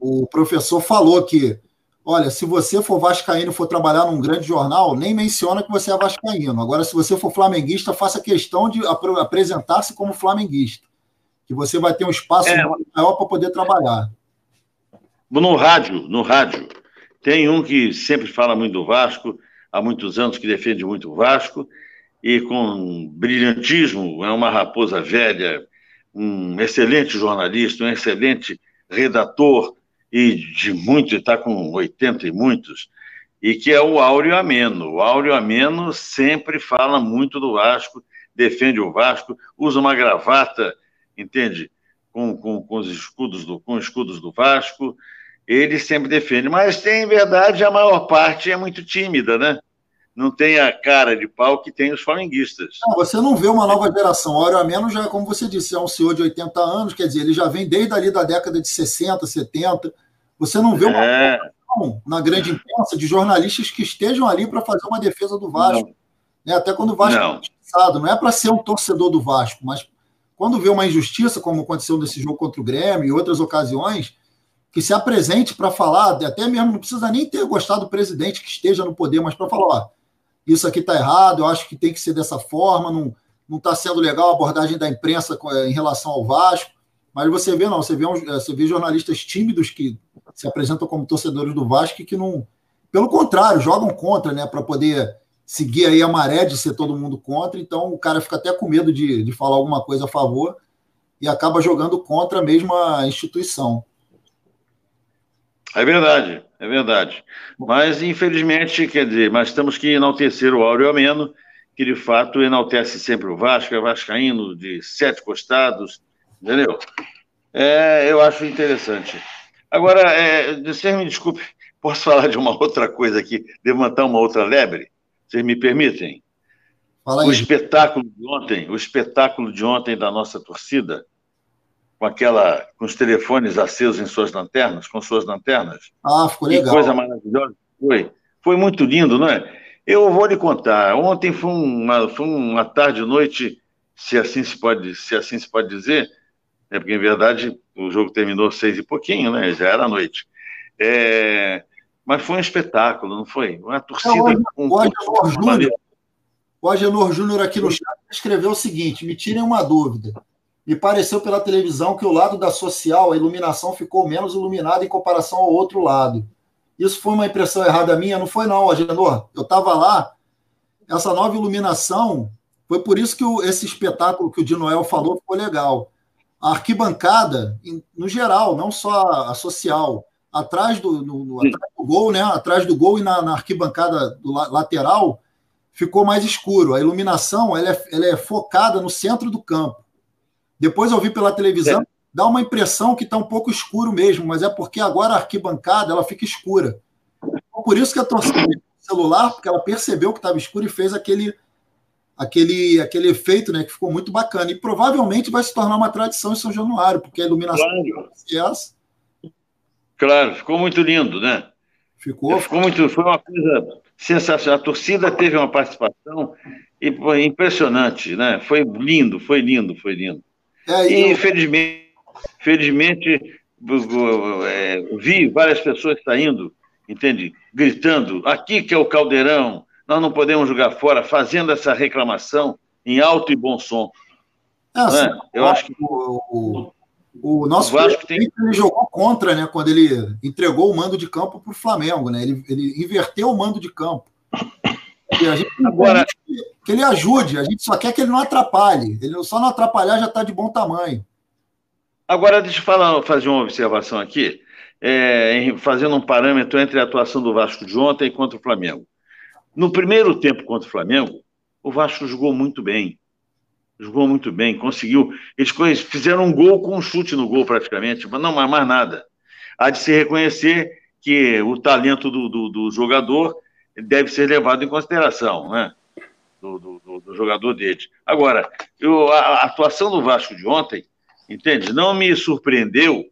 o professor falou que, olha, se você for vascaíno e for trabalhar num grande jornal, nem menciona que você é vascaíno. Agora, se você for flamenguista, faça questão de ap apresentar-se como flamenguista, que você vai ter um espaço é. maior para poder trabalhar. No rádio, no rádio, tem um que sempre fala muito do Vasco, há muitos anos que defende muito o Vasco, e com brilhantismo, é uma raposa velha, um excelente jornalista, um excelente redator, e de muito, está com 80 e muitos, e que é o Áureo Ameno. O Áureo Ameno sempre fala muito do Vasco, defende o Vasco, usa uma gravata, entende? Com, com, com os escudos do, com escudos do Vasco, ele sempre defende. Mas tem verdade, a maior parte é muito tímida, né? Não tem a cara de pau que tem os flamenguistas. Não, você não vê uma nova geração. O Áureo Ameno já, como você disse, é um senhor de 80 anos, quer dizer, ele já vem desde ali da década de 60, 70. Você não vê uma é... na grande imprensa de jornalistas que estejam ali para fazer uma defesa do Vasco. Né? Até quando o Vasco não. é. Não é para ser um torcedor do Vasco, mas quando vê uma injustiça, como aconteceu nesse jogo contra o Grêmio e outras ocasiões, que se apresente para falar, até mesmo não precisa nem ter gostado do presidente que esteja no poder, mas para falar, ó, isso aqui está errado, eu acho que tem que ser dessa forma, não não está sendo legal a abordagem da imprensa em relação ao Vasco. Mas você vê, não, você vê, você vê jornalistas tímidos que se apresentam como torcedores do Vasco e que não. Pelo contrário, jogam contra, né? Para poder seguir aí a maré de ser todo mundo contra. Então o cara fica até com medo de, de falar alguma coisa a favor e acaba jogando contra a mesma instituição. É verdade, é verdade. Mas, infelizmente, quer dizer, mas temos que enaltecer o Áureo Ameno, que de fato enaltece sempre o Vasco, é vascaíno de sete costados, Entendeu? É, eu acho interessante. Agora, é, me desculpe, posso falar de uma outra coisa aqui, levantar uma outra lebre? Vocês me permitem? O espetáculo de ontem, o espetáculo de ontem da nossa torcida, com aquela, com os telefones acesos em suas lanternas, com suas lanternas. Ah, ficou legal. Que coisa maravilhosa foi. Foi muito lindo, não é? Eu vou lhe contar. Ontem foi uma, foi uma tarde e noite, se assim se pode, se assim se pode dizer, é porque, em verdade, o jogo terminou seis e pouquinho, né? Já era noite. É... Mas foi um espetáculo, não foi? Uma torcida com. O Agenor Júnior, o Agenor Júnior aqui no chat escreveu o seguinte: me tirem uma dúvida. Me pareceu pela televisão que o lado da social, a iluminação ficou menos iluminada em comparação ao outro lado. Isso foi uma impressão errada minha? Não foi, não, Agenor. Eu estava lá, essa nova iluminação, foi por isso que o, esse espetáculo que o Dinoel falou ficou legal a arquibancada, no geral, não só a social, atrás do, atrás do gol, né? Atrás do gol e na, na arquibancada do la, lateral ficou mais escuro. A iluminação ela é, ela é, focada no centro do campo. Depois eu vi pela televisão, é. dá uma impressão que está um pouco escuro mesmo, mas é porque agora a arquibancada ela fica escura. Por isso que a torcida celular, porque ela percebeu que estava escuro e fez aquele aquele, aquele efeito né, que ficou muito bacana. E provavelmente vai se tornar uma tradição em São Januário, porque a iluminação claro. é essa. Claro, ficou muito lindo, né? Ficou. Ficou muito, foi uma coisa sensacional. A torcida teve uma participação impressionante, né? Foi lindo, foi lindo, foi lindo. É, e, eu... felizmente, felizmente é, vi várias pessoas saindo, entende? Gritando, aqui que é o caldeirão, nós não podemos jogar fora, fazendo essa reclamação em alto e bom som. É, assim, é? Eu acho que o, o, nosso o Vasco tem... ele jogou contra, né? Quando ele entregou o mando de campo para o Flamengo, né? Ele, ele inverteu o mando de campo. E a gente Agora que, que ele ajude, a gente só quer que ele não atrapalhe. Ele só não atrapalhar já está de bom tamanho. Agora, deixa eu falar, fazer uma observação aqui, é, fazendo um parâmetro entre a atuação do Vasco de ontem contra o Flamengo. No primeiro tempo contra o Flamengo, o Vasco jogou muito bem. Jogou muito bem, conseguiu. Eles fizeram um gol com um chute no gol, praticamente, mas não mais nada. Há de se reconhecer que o talento do, do, do jogador deve ser levado em consideração, né? Do, do, do jogador dele. Agora, eu, a, a atuação do Vasco de ontem, entende? Não me surpreendeu,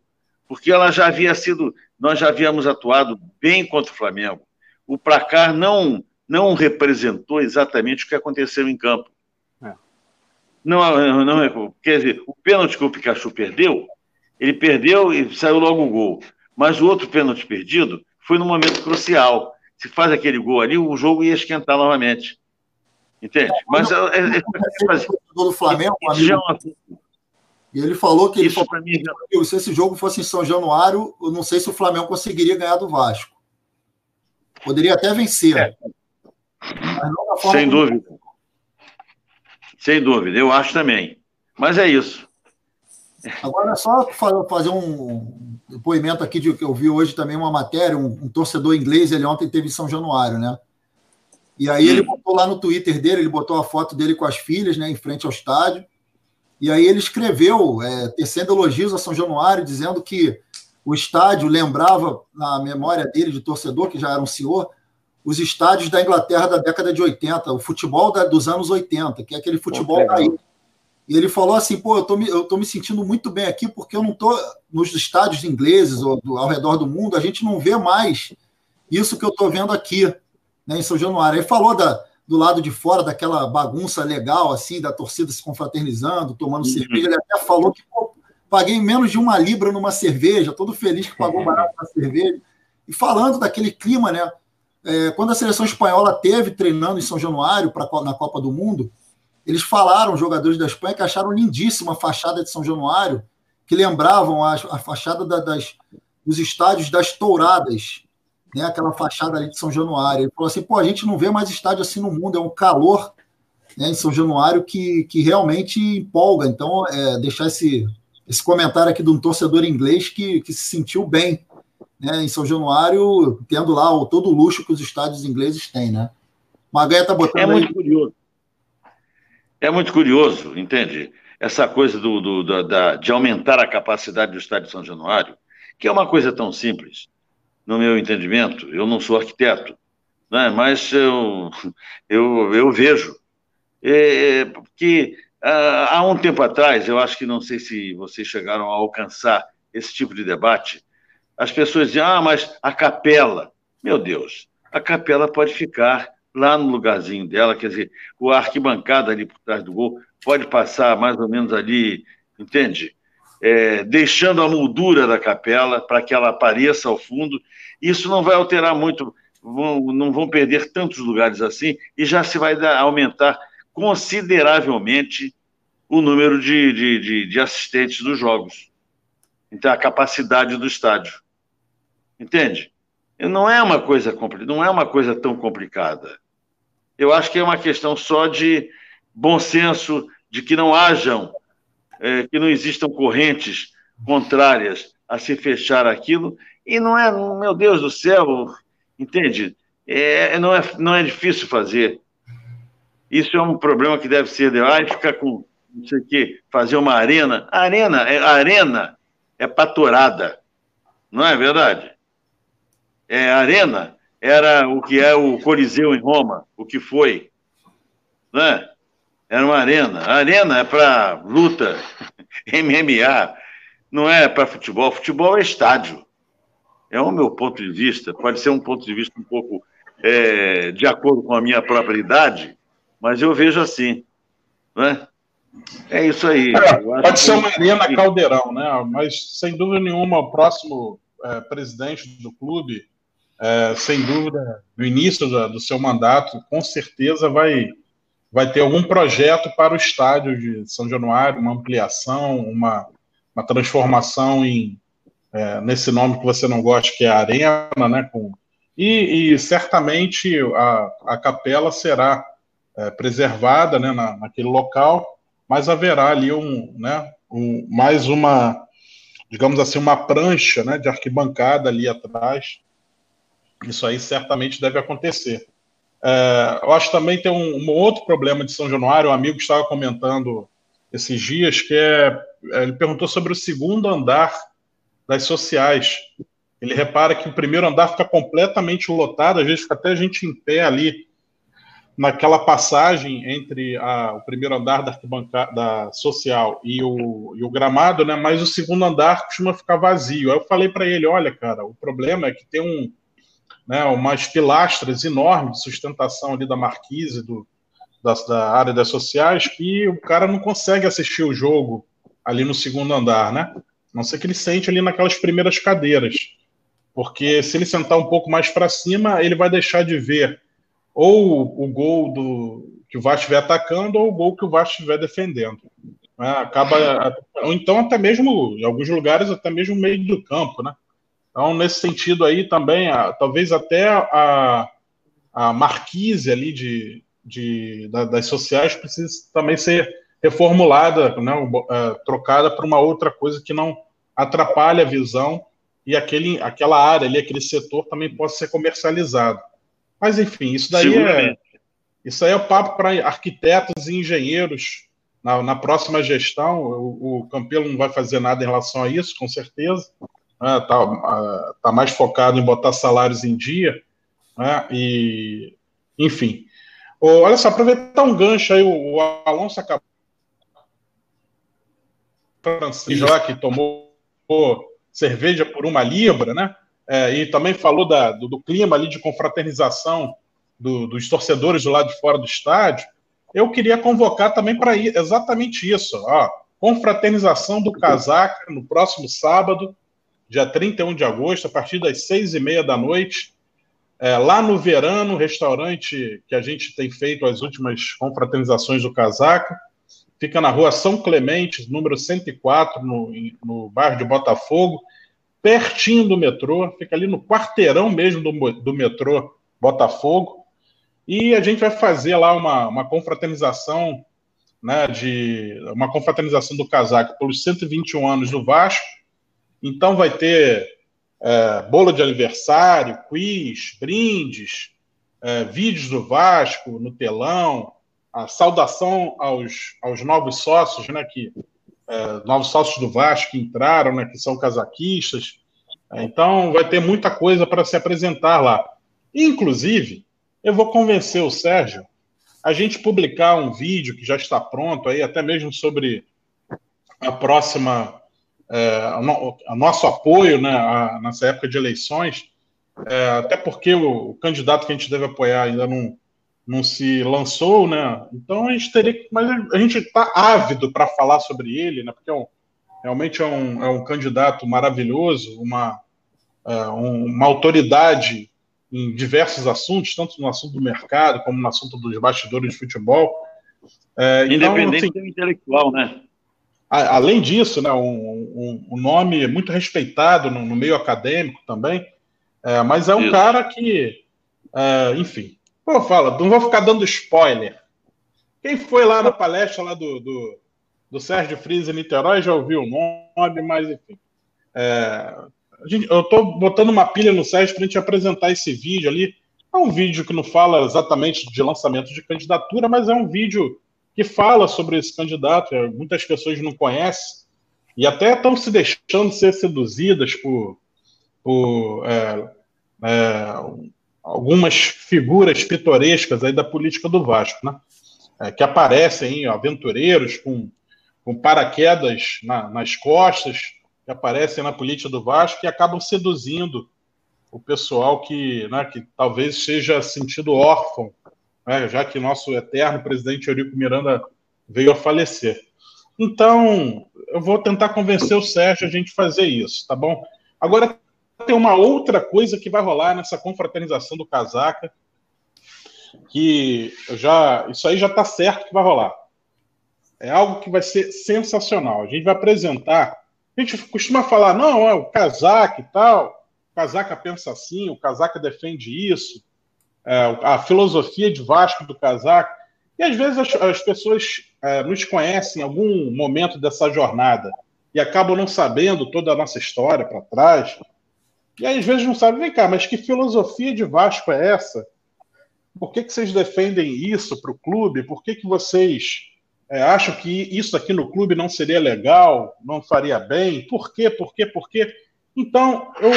porque ela já havia sido. Nós já havíamos atuado bem contra o Flamengo. O placar não não representou exatamente o que aconteceu em campo. É. Não, não, quer dizer, o pênalti que o Pikachu perdeu, ele perdeu e saiu logo o gol. Mas o outro pênalti perdido foi no momento crucial. Se faz aquele gol ali, o jogo ia esquentar novamente. Entende? Mas é, é, é, é do Flamengo, amigo, e ele falou que ele Isso falou, mim, se esse jogo fosse em São Januário, eu não sei se o Flamengo conseguiria ganhar do Vasco. Poderia até vencer. É. Sem dúvida. Sem dúvida, eu acho também. Mas é isso. Agora é só fazer um depoimento aqui de que eu vi hoje também uma matéria, um, um, torcedor inglês, ele ontem teve em São Januário, né? E aí ele botou lá no Twitter dele, ele botou a foto dele com as filhas, né, em frente ao estádio. E aí ele escreveu, é, tecendo elogios a São Januário, dizendo que o estádio lembrava, na memória dele, de torcedor, que já era um senhor, os estádios da Inglaterra da década de 80, o futebol da, dos anos 80, que é aquele futebol caído. E ele falou assim: pô, eu tô, me, eu tô me sentindo muito bem aqui porque eu não tô nos estádios ingleses ou do, ao redor do mundo, a gente não vê mais isso que eu tô vendo aqui, né, em São Januário. Ele falou da, do lado de fora daquela bagunça legal, assim, da torcida se confraternizando, tomando uhum. cerveja. Ele até falou que pô, paguei menos de uma libra numa cerveja, todo feliz que pagou barato na cerveja. E falando daquele clima, né? É, quando a seleção espanhola teve treinando em São Januário pra, na Copa do Mundo, eles falaram, jogadores da Espanha, que acharam lindíssima a fachada de São Januário, que lembravam a, a fachada da, das, dos estádios das touradas né, aquela fachada ali de São Januário. Ele falou assim: pô, a gente não vê mais estádio assim no mundo, é um calor né, em São Januário que, que realmente empolga. Então, é, deixar esse, esse comentário aqui de um torcedor inglês que, que se sentiu bem né, em São Januário, tendo lá o, todo o luxo que os estádios ingleses têm, né? Maganha está botando. É muito aí... curioso. É muito curioso, entende? Essa coisa do, do da, da, de aumentar a capacidade do estádio de São Januário, que é uma coisa tão simples no meu entendimento, eu não sou arquiteto, né, mas eu, eu, eu vejo é, que ah, há um tempo atrás, eu acho que não sei se vocês chegaram a alcançar esse tipo de debate, as pessoas diziam, ah, mas a capela, meu Deus, a capela pode ficar lá no lugarzinho dela, quer dizer, o arquibancada ali por trás do gol pode passar mais ou menos ali, entende? é, deixando a moldura da capela para que ela apareça ao fundo. Isso não vai alterar muito, vão, não vão perder tantos lugares assim, e já se vai dar, aumentar consideravelmente o número de, de, de, de assistentes dos jogos. Então, a capacidade do estádio. Entende? Não é uma coisa não é uma coisa tão complicada. Eu acho que é uma questão só de bom senso, de que não hajam é, que não existam correntes contrárias a se fechar aquilo, e não é, meu Deus do céu, entende? É, não, é, não é difícil fazer. Isso é um problema que deve ser de ah, ficar com não sei o quê, fazer uma arena. A arena, é, arena é patorada, não é verdade? É, arena era o que é o Coliseu em Roma, o que foi, né? Era uma arena. A arena é para luta, <laughs> MMA, não é para futebol. Futebol é estádio. É o meu ponto de vista. Pode ser um ponto de vista um pouco é, de acordo com a minha própria idade, mas eu vejo assim. Né? É isso aí. É, pode ser uma arena caldeirão, né? Mas sem dúvida nenhuma, o próximo é, presidente do clube, é, sem dúvida, no início do, seu mandato, com certeza vai vai ter algum projeto para o estádio de São Januário, uma ampliação, uma, uma transformação em é, nesse nome que você não gosta, que é Arena, né? Com, e, e certamente a, a capela será é, preservada né, na, naquele local, mas haverá ali um, né, um, mais uma, digamos assim, uma prancha né, de arquibancada ali atrás. Isso aí certamente deve acontecer. É, eu acho também tem um, um, outro problema de São Januário, um amigo estava comentando esses dias, que é, é, ele perguntou sobre o segundo andar das sociais. Ele repara que o primeiro andar fica completamente lotado, às vezes fica até a gente em pé ali, naquela passagem entre a, o primeiro andar da da social e o, e o gramado, né? Mas o segundo andar costuma ficar vazio. Aí eu falei para ele, olha, cara, o problema é que tem um né, umas pilastras enormes de sustentação ali da marquise do, da, da, área das sociais que o cara não consegue assistir o jogo ali no segundo andar, né? A não ser que ele sente ali naquelas primeiras cadeiras. porque se ele sentar um pouco mais para cima, ele vai deixar de ver ou o gol do que o Vasco estiver atacando ou o gol que o Vasco estiver defendendo. É, acaba, ou então até mesmo, em alguns lugares, até mesmo meio do campo, né? Então, nesse sentido aí também, a, talvez até a, a marquise ali de, de, da, das sociais precise também ser reformulada, né, uh, trocada para uma outra coisa que não atrapalhe a visão e aquele, aquela área ali, aquele setor também possa ser comercializado. Mas enfim, isso daí é isso aí é o papo para arquitetos e engenheiros na, na próxima gestão. O, o, Campelo não vai fazer nada em relação a isso, com certeza. Está né, tá, tá mais focado em botar salários em dia. Né, e, enfim. olha só, aproveitar um gancho aí, o, Alonso acabou lá que tomou cerveja por uma libra, né? É, e também falou da, do, do, clima ali de confraternização do, dos torcedores do lado de fora do estádio. Eu queria convocar também para exatamente isso, ó, confraternização do Casaca no próximo sábado, dia 31 de agosto, a partir das seis e meia da noite, é, lá no Verano, restaurante que a gente tem feito as últimas confraternizações do Casaca. Fica na rua São Clemente, número 104, no, no bairro de Botafogo, pertinho do metrô, fica ali no quarteirão mesmo do, do metrô Botafogo. E a gente vai fazer lá uma, uma confraternização, né, de uma confraternização do casaco pelos 121 anos do Vasco. Então vai ter é, bolo de aniversário, quiz, brindes, é, vídeos do Vasco no telão, a saudação aos, aos novos sócios, né, que, é, novos sócios do Vasco que entraram, né, que são casaquistas. É, então, vai ter muita coisa para se apresentar lá. Inclusive, eu vou convencer o Sérgio a gente publicar um vídeo que já está pronto aí, até mesmo sobre a próxima, é, a nosso apoio né, a, nessa época de eleições, é, até porque o, o, candidato que a gente deve apoiar ainda não, não se lançou, né? Então a gente teria que. Mas a gente está ávido para falar sobre ele, né? Porque é um, realmente é um, é um candidato maravilhoso, uma, é, uma autoridade em diversos assuntos, tanto no assunto do mercado como no assunto dos bastidores de futebol. É, então, Independente então, assim, intelectual, né? A, além disso, né, um, um, um, nome muito respeitado no, no meio acadêmico também, é, mas é um Isso. cara que, é, enfim, Pô, fala, não vou ficar dando spoiler. Quem foi lá na palestra lá do, do, do Sérgio Frias em Niterói já ouviu o nome, mas enfim. É, gente, eu estou botando uma pilha no Sérgio para a gente apresentar esse vídeo ali. É um vídeo que não fala exatamente de lançamento de candidatura, mas é um vídeo que fala sobre esse candidato. É, muitas pessoas não conhecem e até estão se deixando ser seduzidas por, por é, é, algumas figuras pitorescas aí da política do Vasco, né? É, que aparecem aventureiros com, com paraquedas na, nas costas, que aparecem na política do Vasco e acabam seduzindo o pessoal que, né, que talvez seja sentido órfão, né, já que nosso eterno presidente Eurico Miranda veio a falecer. Então, eu vou tentar convencer o Sérgio a gente fazer isso, tá bom? Agora, tem uma outra coisa que vai rolar nessa confraternização do casaca, que já isso aí já está certo que vai rolar. É algo que vai ser sensacional. A gente vai apresentar. A gente costuma falar, não, é o casaca e tal. O casaca pensa assim, o casaca defende isso. É, a filosofia de Vasco do casaca. E às vezes as, as pessoas é, nos conhecem em algum momento dessa jornada e acabam não sabendo toda a nossa história para trás. E aí, às vezes não sabem, vem cá, mas que filosofia de Vasco é essa? Por que, que vocês defendem isso para o clube? Por que, que vocês é, acham que isso aqui no clube não seria legal, não faria bem? Por quê? Por quê? Por quê? Então, eu,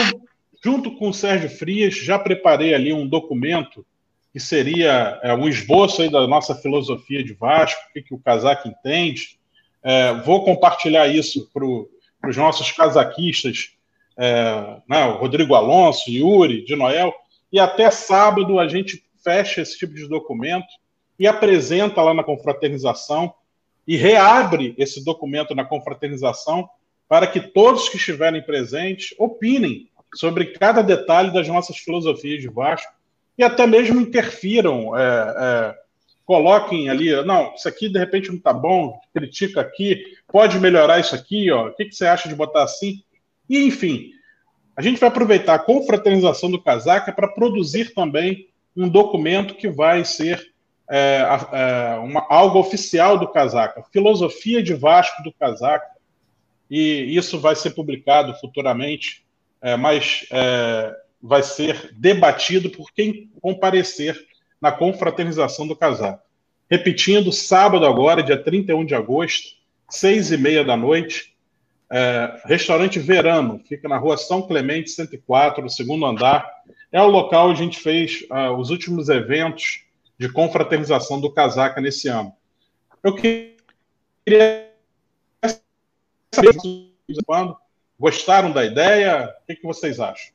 junto com o Sérgio Frias, já preparei ali um documento que seria é, um esboço aí da nossa filosofia de Vasco, o que, que o casaco entende. É, vou compartilhar isso para os nossos casaquistas é, né, Rodrigo Alonso, Yuri, de Noel, e até sábado a gente fecha esse tipo de documento e apresenta lá na confraternização e reabre esse documento na confraternização para que todos que estiverem presentes opinem sobre cada detalhe das nossas filosofias de Vasco e até mesmo interfiram, é, é, coloquem ali, não, isso aqui de repente não está bom, critica aqui, pode melhorar isso aqui, ó, o que, que você acha de botar assim? E enfim, a gente vai aproveitar a confraternização do Casaca para produzir também um documento que vai ser é, é, uma, algo oficial do Casaca, filosofia de Vasco do Casaca, e isso vai ser publicado futuramente, é, mas é, vai ser debatido por quem comparecer na confraternização do Casaca. Repetindo, sábado agora, dia 31 de agosto, seis e meia da noite, é, restaurante Verano, fica na rua São Clemente 104, no segundo andar. É o local onde a gente fez uh, os últimos eventos de confraternização do Casaca nesse ano. Eu queria saber quando gostaram da ideia, o que, que vocês acham?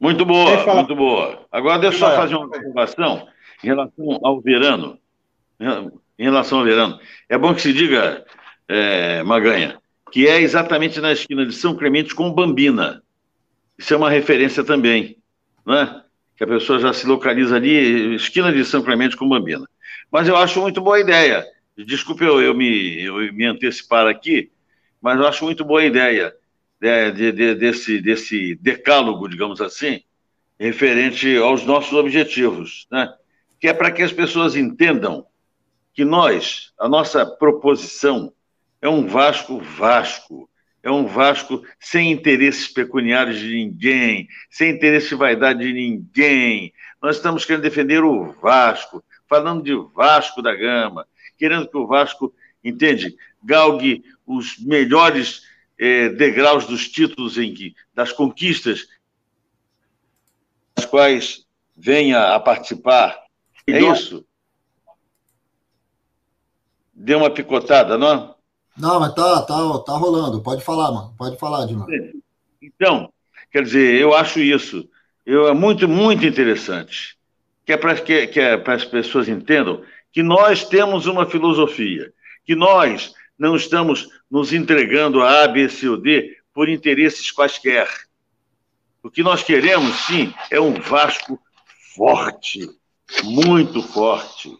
Muito boa, muito boa. Agora deixa eu só fazer uma observação em relação ao verano. Em relação ao verano. É bom que se diga, é, Maganha, que é exatamente na esquina de São Clemente com Bambina. Isso é uma referência também, né? que a pessoa já se localiza ali, esquina de São Clemente com Bambina. Mas eu acho muito boa ideia. Desculpe eu, eu, me, eu me antecipar aqui, mas eu acho muito boa ideia de, de, de, desse, desse decálogo, digamos assim, referente aos nossos objetivos, né? que é para que as pessoas entendam que nós, a nossa proposição é um Vasco Vasco, é um Vasco sem interesses pecuniários de ninguém, sem interesse de vaidade de ninguém. Nós estamos querendo defender o Vasco, falando de Vasco da Gama, querendo que o Vasco, entende, galgue os melhores eh, degraus dos títulos em que, das conquistas, das quais venha a participar. É isso? Deu uma picotada, não? Não, mas tá, tá, tá rolando. Pode falar, mano. Pode falar, Dino. Então, quer dizer, eu acho isso. Eu, é muito, muito interessante. Que é para que, que é as pessoas entendam que nós temos uma filosofia, que nós não estamos nos entregando a A, B, C ou D por interesses quaisquer. O que nós queremos, sim, é um Vasco forte, muito forte,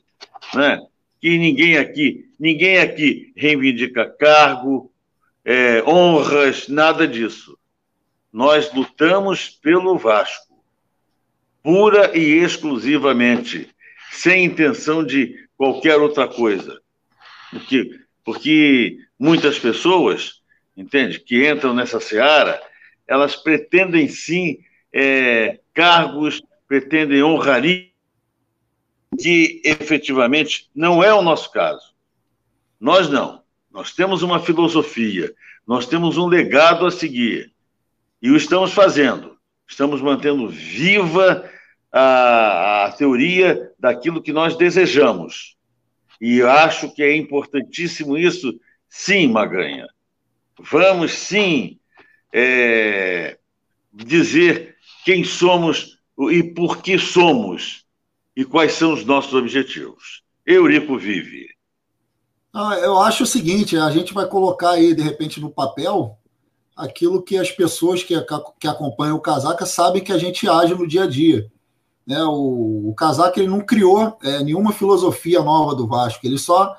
né? que ninguém aqui, ninguém aqui reivindica cargo, é, honras, nada disso. Nós lutamos pelo Vasco, pura e exclusivamente, sem intenção de qualquer outra coisa. Porque, porque muitas pessoas, entende, que entram nessa seara, elas pretendem sim é, cargos, pretendem honraria que efetivamente não é o nosso caso. Nós não. Nós temos uma filosofia, nós temos um legado a seguir. E o estamos fazendo. Estamos mantendo viva a, a teoria daquilo que nós desejamos. E acho que é importantíssimo isso, sim, Maganha. Vamos, sim, é, dizer quem somos e por que somos e quais são os nossos objetivos. Eurico vive. Ah, eu acho o seguinte: a gente vai colocar aí, de repente, no papel aquilo que as pessoas que, que acompanham o Casaca sabem que a gente age no dia a dia. Né? O, o Casaca ele não criou é, nenhuma filosofia nova do Vasco, ele só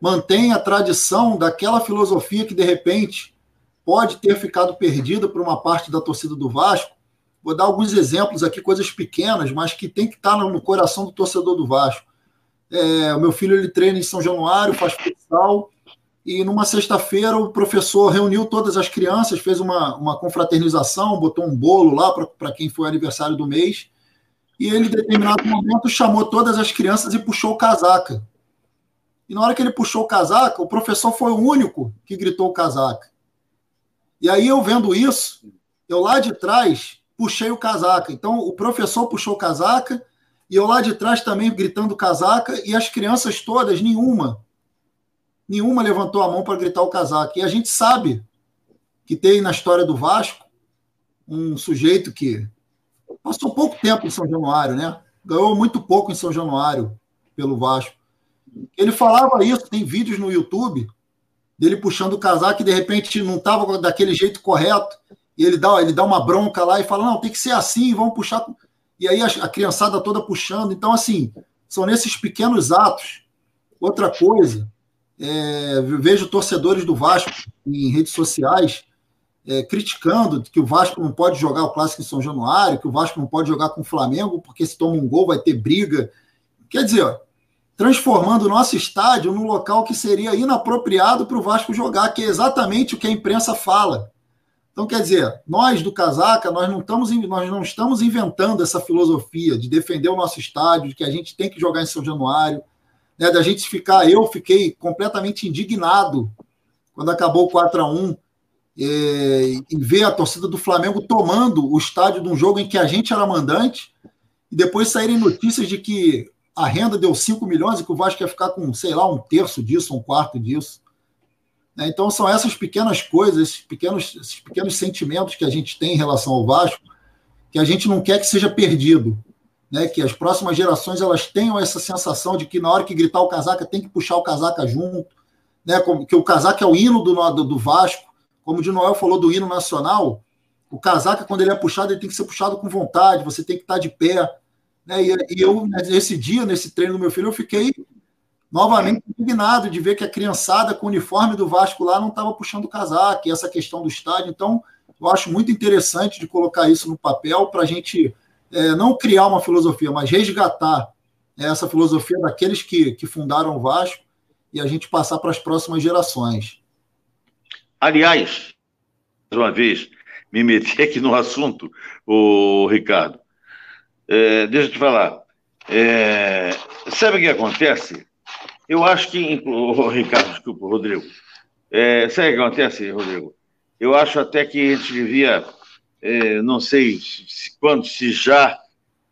mantém a tradição daquela filosofia que, de repente, pode ter ficado perdida por uma parte da torcida do Vasco Vou dar alguns exemplos aqui, coisas pequenas, mas que tem que estar no coração do torcedor do Vasco. É, o meu filho ele treina em São Januário, faz futsal, e numa sexta-feira o professor reuniu todas as crianças, fez uma, uma confraternização, botou um bolo lá para quem foi aniversário do mês, e ele, em determinado momento, chamou todas as crianças e puxou o casaca. E na hora que ele puxou o casaca, o professor foi o único que gritou o casaca. E aí, eu vendo isso, eu lá de trás puxei o casaca. Então, o professor puxou o casaca e eu lá de trás também gritando casaca e as crianças todas, nenhuma, nenhuma levantou a mão para gritar o casaca. E a gente sabe que tem na história do Vasco um sujeito que passou pouco tempo em São Januário, né? Ganhou muito pouco em São Januário pelo Vasco. Ele falava isso, tem vídeos no YouTube dele puxando o casaco e de repente não estava daquele jeito correto e ele dá, ele dá uma bronca lá e fala: não, tem que ser assim, vamos puxar. E aí a, a criançada toda puxando. Então, assim, são nesses pequenos atos. Outra coisa, é, vejo torcedores do Vasco em redes sociais é, criticando que o Vasco não pode jogar o Clássico em São Januário, que o Vasco não pode jogar com o Flamengo, porque se toma um gol vai ter briga. Quer dizer, transformando o nosso estádio num local que seria inapropriado para o Vasco jogar, que é exatamente o que a imprensa fala. Então, quer dizer, nós do Casaca, nós não, estamos, nós não estamos inventando essa filosofia de defender o nosso estádio, de que a gente tem que jogar em São Januário, né, da gente ficar. Eu fiquei completamente indignado quando acabou o 4 a 1 é, e ver a torcida do Flamengo tomando o estádio de um jogo em que a gente era mandante, e depois saírem notícias de que a renda deu 5 milhões e que o Vasco ia ficar com, sei lá, um terço disso, um quarto disso. Né? Então, são essas pequenas coisas, esses pequenos, esses pequenos sentimentos que a gente tem em relação ao Vasco, que a gente não quer que seja perdido. Né? Que as próximas gerações elas tenham essa sensação de que na hora que gritar o casaca, tem que puxar o casaca junto. Né? Que o casaca é o hino do, do, do Vasco. Como o Noel falou do hino nacional, o casaca, quando ele é puxado, ele tem que ser puxado com vontade, você tem que estar de pé. Né? E, e eu, nesse dia, nesse treino do meu filho, eu fiquei novamente indignado de ver que a criançada com o uniforme do Vasco lá não estava puxando o casaco, e essa questão do estádio. Então, eu acho muito interessante de colocar isso no papel para a gente é, não criar uma filosofia, mas resgatar né, essa filosofia daqueles que, que fundaram o Vasco e a gente passar para as próximas gerações. Aliás, mais uma vez, me meti aqui no assunto, o Ricardo. É, deixa eu te falar. É, sabe o que acontece? Eu acho que, oh, Ricardo, desculpa, Rodrigo. É, sabe o que acontece, Rodrigo? Eu acho até que a gente devia, é, não sei se, quando, se já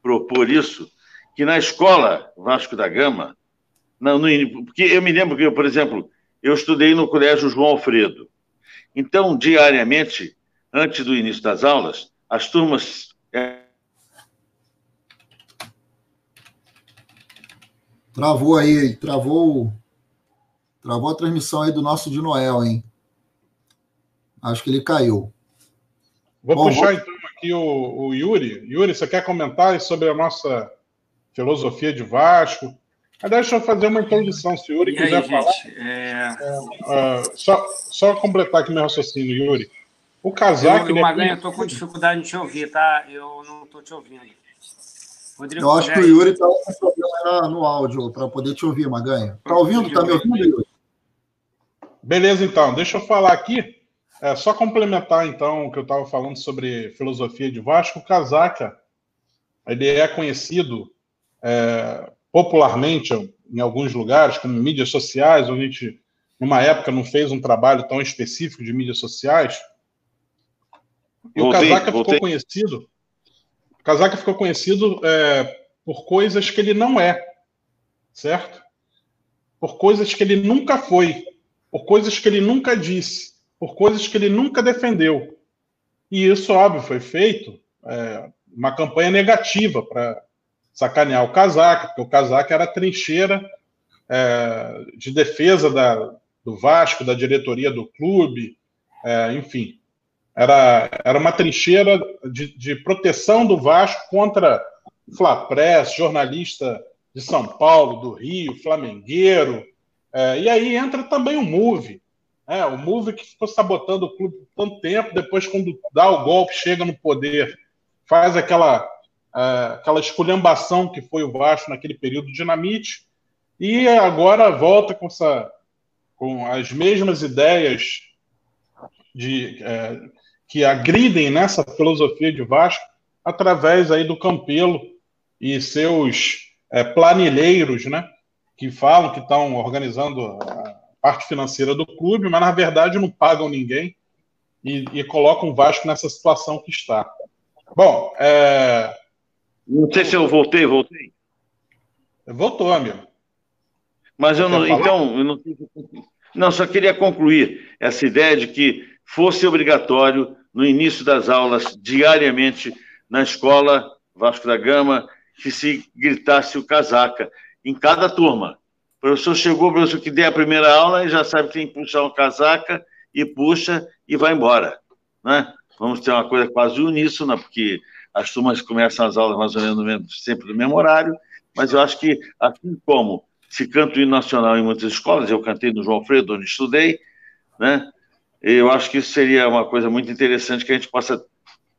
propor isso, que na escola Vasco da Gama, não, no, porque eu me lembro que, eu, por exemplo, eu estudei no Colégio João Alfredo. Então, diariamente, antes do início das aulas, as turmas é, Travou aí, travou, travou a transmissão aí do nosso de Noel, hein? Acho que ele caiu. Vou Bom, puxar vou... então aqui o, o, Yuri. Yuri, você quer comentar sobre a nossa filosofia de Vasco? Ah, deixa eu fazer uma introdução, se o Yuri e quiser aí, falar. É... É, uh, só, só completar aqui meu raciocínio, Yuri. O casaco. Eu, eu, Maganha, é... eu estou com dificuldade de te ouvir, tá? Eu não estou te ouvindo. Rodrigo, eu acho que o Yuri está com problema no áudio para poder te ouvir, Maganha. Está ouvindo? Está me ouvindo, Yuri? Beleza, então. Deixa eu falar aqui. É, só complementar, então, o que eu estava falando sobre filosofia de Vasco. O Casaca, ele é conhecido é, popularmente em alguns lugares, como mídias sociais, onde a gente, numa época, não fez um trabalho tão específico de mídias sociais. E voltei, o Casaca voltei. ficou conhecido Casaca ficou conhecido é, por coisas que ele não é, certo? Por coisas que ele nunca foi, por coisas que ele nunca disse, por coisas que ele nunca defendeu. E isso, óbvio, foi feito é, uma campanha negativa para sacanear o Casaca, porque o Casaca era a trincheira é, de defesa da, do Vasco, da diretoria do clube, é, enfim. Era, era uma trincheira de, de proteção do Vasco contra Flapress, jornalista de São Paulo, do Rio, flamengueiro. É, e aí entra também o Move. É, o Move que ficou sabotando o clube por tanto tempo, depois, quando dá o golpe, chega no poder, faz aquela, aquela esculhambação que foi o Vasco naquele período dinamite, e agora volta com, essa, com as mesmas ideias de, é, que agridem nessa filosofia de Vasco através aí do Campelo e seus é, planilheiros, né, que falam que estão organizando a parte financeira do clube, mas na verdade não pagam ninguém e, e colocam o Vasco nessa situação que está. Bom, é... não sei se eu voltei, voltei. Voltou, amigo. Mas eu não, então, eu não, não, só queria concluir essa ideia de que fosse obrigatório no início das aulas, diariamente, na escola Vasco da Gama, que se gritasse o casaca, em cada turma. O professor chegou, o professor que der a primeira aula e já sabe que tem que puxar o casaca, e puxa e vai embora. Né? vamos ter uma coisa quase uníssona, porque as turmas começam as aulas mais ou menos sempre no mesmo horário, mas eu acho que, assim como se canta o hino nacional em muitas escolas, eu cantei no João Alfredo, onde estudei, né? Eu acho que isso seria uma coisa muito interessante que a gente possa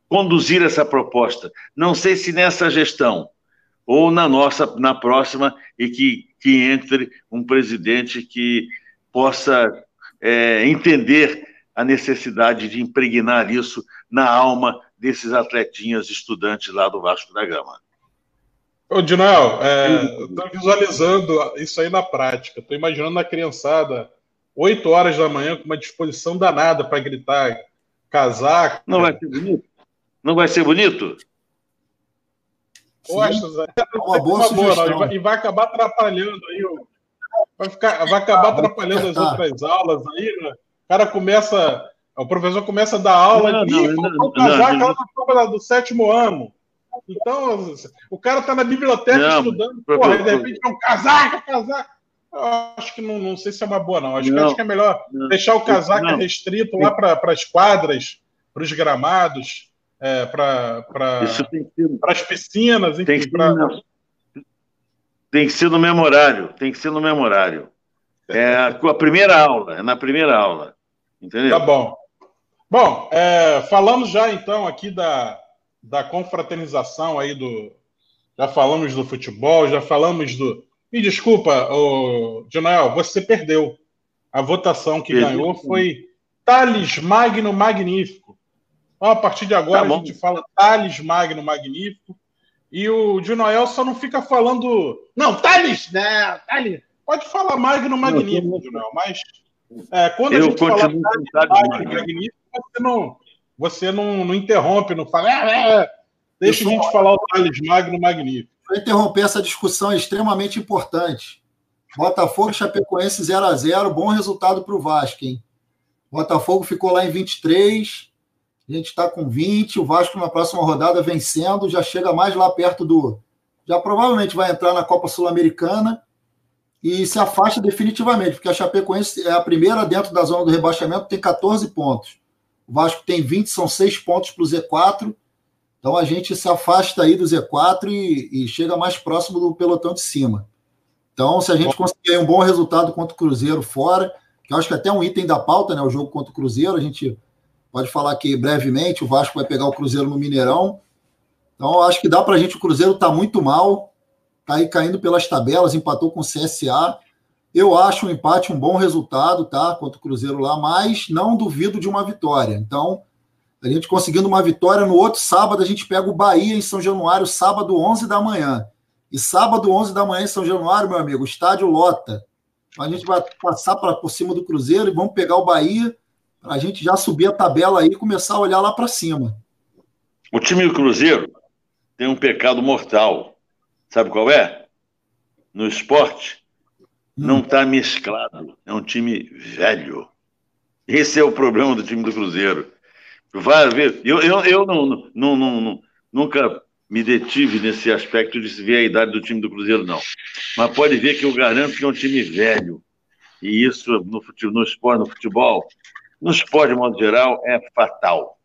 conduzir essa proposta. Não sei se nessa gestão ou na nossa, na próxima, e que, que entre um presidente que possa é, entender a necessidade de impregnar isso na alma desses atletinhas estudantes lá do Vasco da Gama. Ô, Dinoel, estou é, visualizando isso aí na prática. Estou imaginando a criançada, 8 horas da manhã, com uma disposição danada para gritar casaco. Não vai ser bonito? Não vai ser bonito? Poxa, Zé, é uma boa, uma boa não, e, vai, acabar atrapalhando aí. Vai, ficar, vai acabar atrapalhando as outras aulas aí, né? O cara começa. O professor começa a dar aula não, e não, não, casaco lá na prova do sétimo ano. Então, o cara está na biblioteca não, estudando, porra, de repente é um casaco, casaco. Eu acho que não, não sei se é uma boa, não. Acho, não, que, acho que é melhor não, deixar o casaco restrito lá para as quadras, para os gramados, é, para as piscinas, enfim. Tem que, pra... tem que ser no mesmo horário, tem que ser no mesmo horário. É a, a primeira aula, é na primeira aula. Entendeu? Tá bom. Bom, é, falamos já então aqui da, da confraternização aí do. Já falamos do futebol, já falamos do. Me desculpa, o Dinoel, você perdeu. A votação que Perdi. ganhou foi Thales Magno Magnífico. Então, a partir de agora, tá a gente fala Thales Magno Magnífico. E o Dinoel só não fica falando. Não, Thales, né? Thales. Pode falar Magno Magnífico, Dinoel, mas é, quando Eu a gente fala Thales Magno Magnífico, você não você não, não interrompe, não fala. É, é. Deixa a gente falar o Thales Magno magnífico. Para interromper essa discussão é extremamente importante. Botafogo e Chapecoense 0 a 0 bom resultado para o Vasco, hein? Botafogo ficou lá em 23, a gente está com 20, o Vasco na próxima rodada vencendo, já chega mais lá perto do. Já provavelmente vai entrar na Copa Sul-Americana e se afasta definitivamente, porque a Chapecoense é a primeira dentro da zona do rebaixamento, tem 14 pontos. O Vasco tem 20, são 6 pontos para o Z4. Então a gente se afasta aí do Z4 e, e, chega mais próximo do pelotão de cima. Então, se a gente conseguir um bom resultado contra o Cruzeiro fora, que eu acho que até um item da pauta, né? O jogo contra o Cruzeiro, a gente pode falar que brevemente o Vasco vai pegar o Cruzeiro no Mineirão. Então, eu acho que dá para a gente. O Cruzeiro está muito mal, está aí caindo pelas tabelas, empatou com o CSA. Eu acho um empate um bom resultado, tá? Contra o Cruzeiro lá, mas não duvido de uma vitória. Então, a gente conseguindo uma vitória no outro sábado, a gente pega o Bahia em São Januário, sábado, 11 da manhã. E sábado, 11 da manhã em São Januário, meu amigo, o estádio lota. A gente vai passar pra, por cima do Cruzeiro e vamos pegar o Bahia para a gente já subir a tabela aí e começar a olhar lá para cima. O time do Cruzeiro tem um pecado mortal. Sabe qual é? No esporte, não está mesclado. É um time velho. Esse é o problema do time do Cruzeiro. Vai ver. Eu, eu, eu não, não, não, não, nunca me detive nesse aspecto de se ver a idade do time do Cruzeiro, não. Mas pode ver que eu garanto que é um time velho. E isso no, futebol, no esporte, no futebol, no esporte de modo geral, é fatal.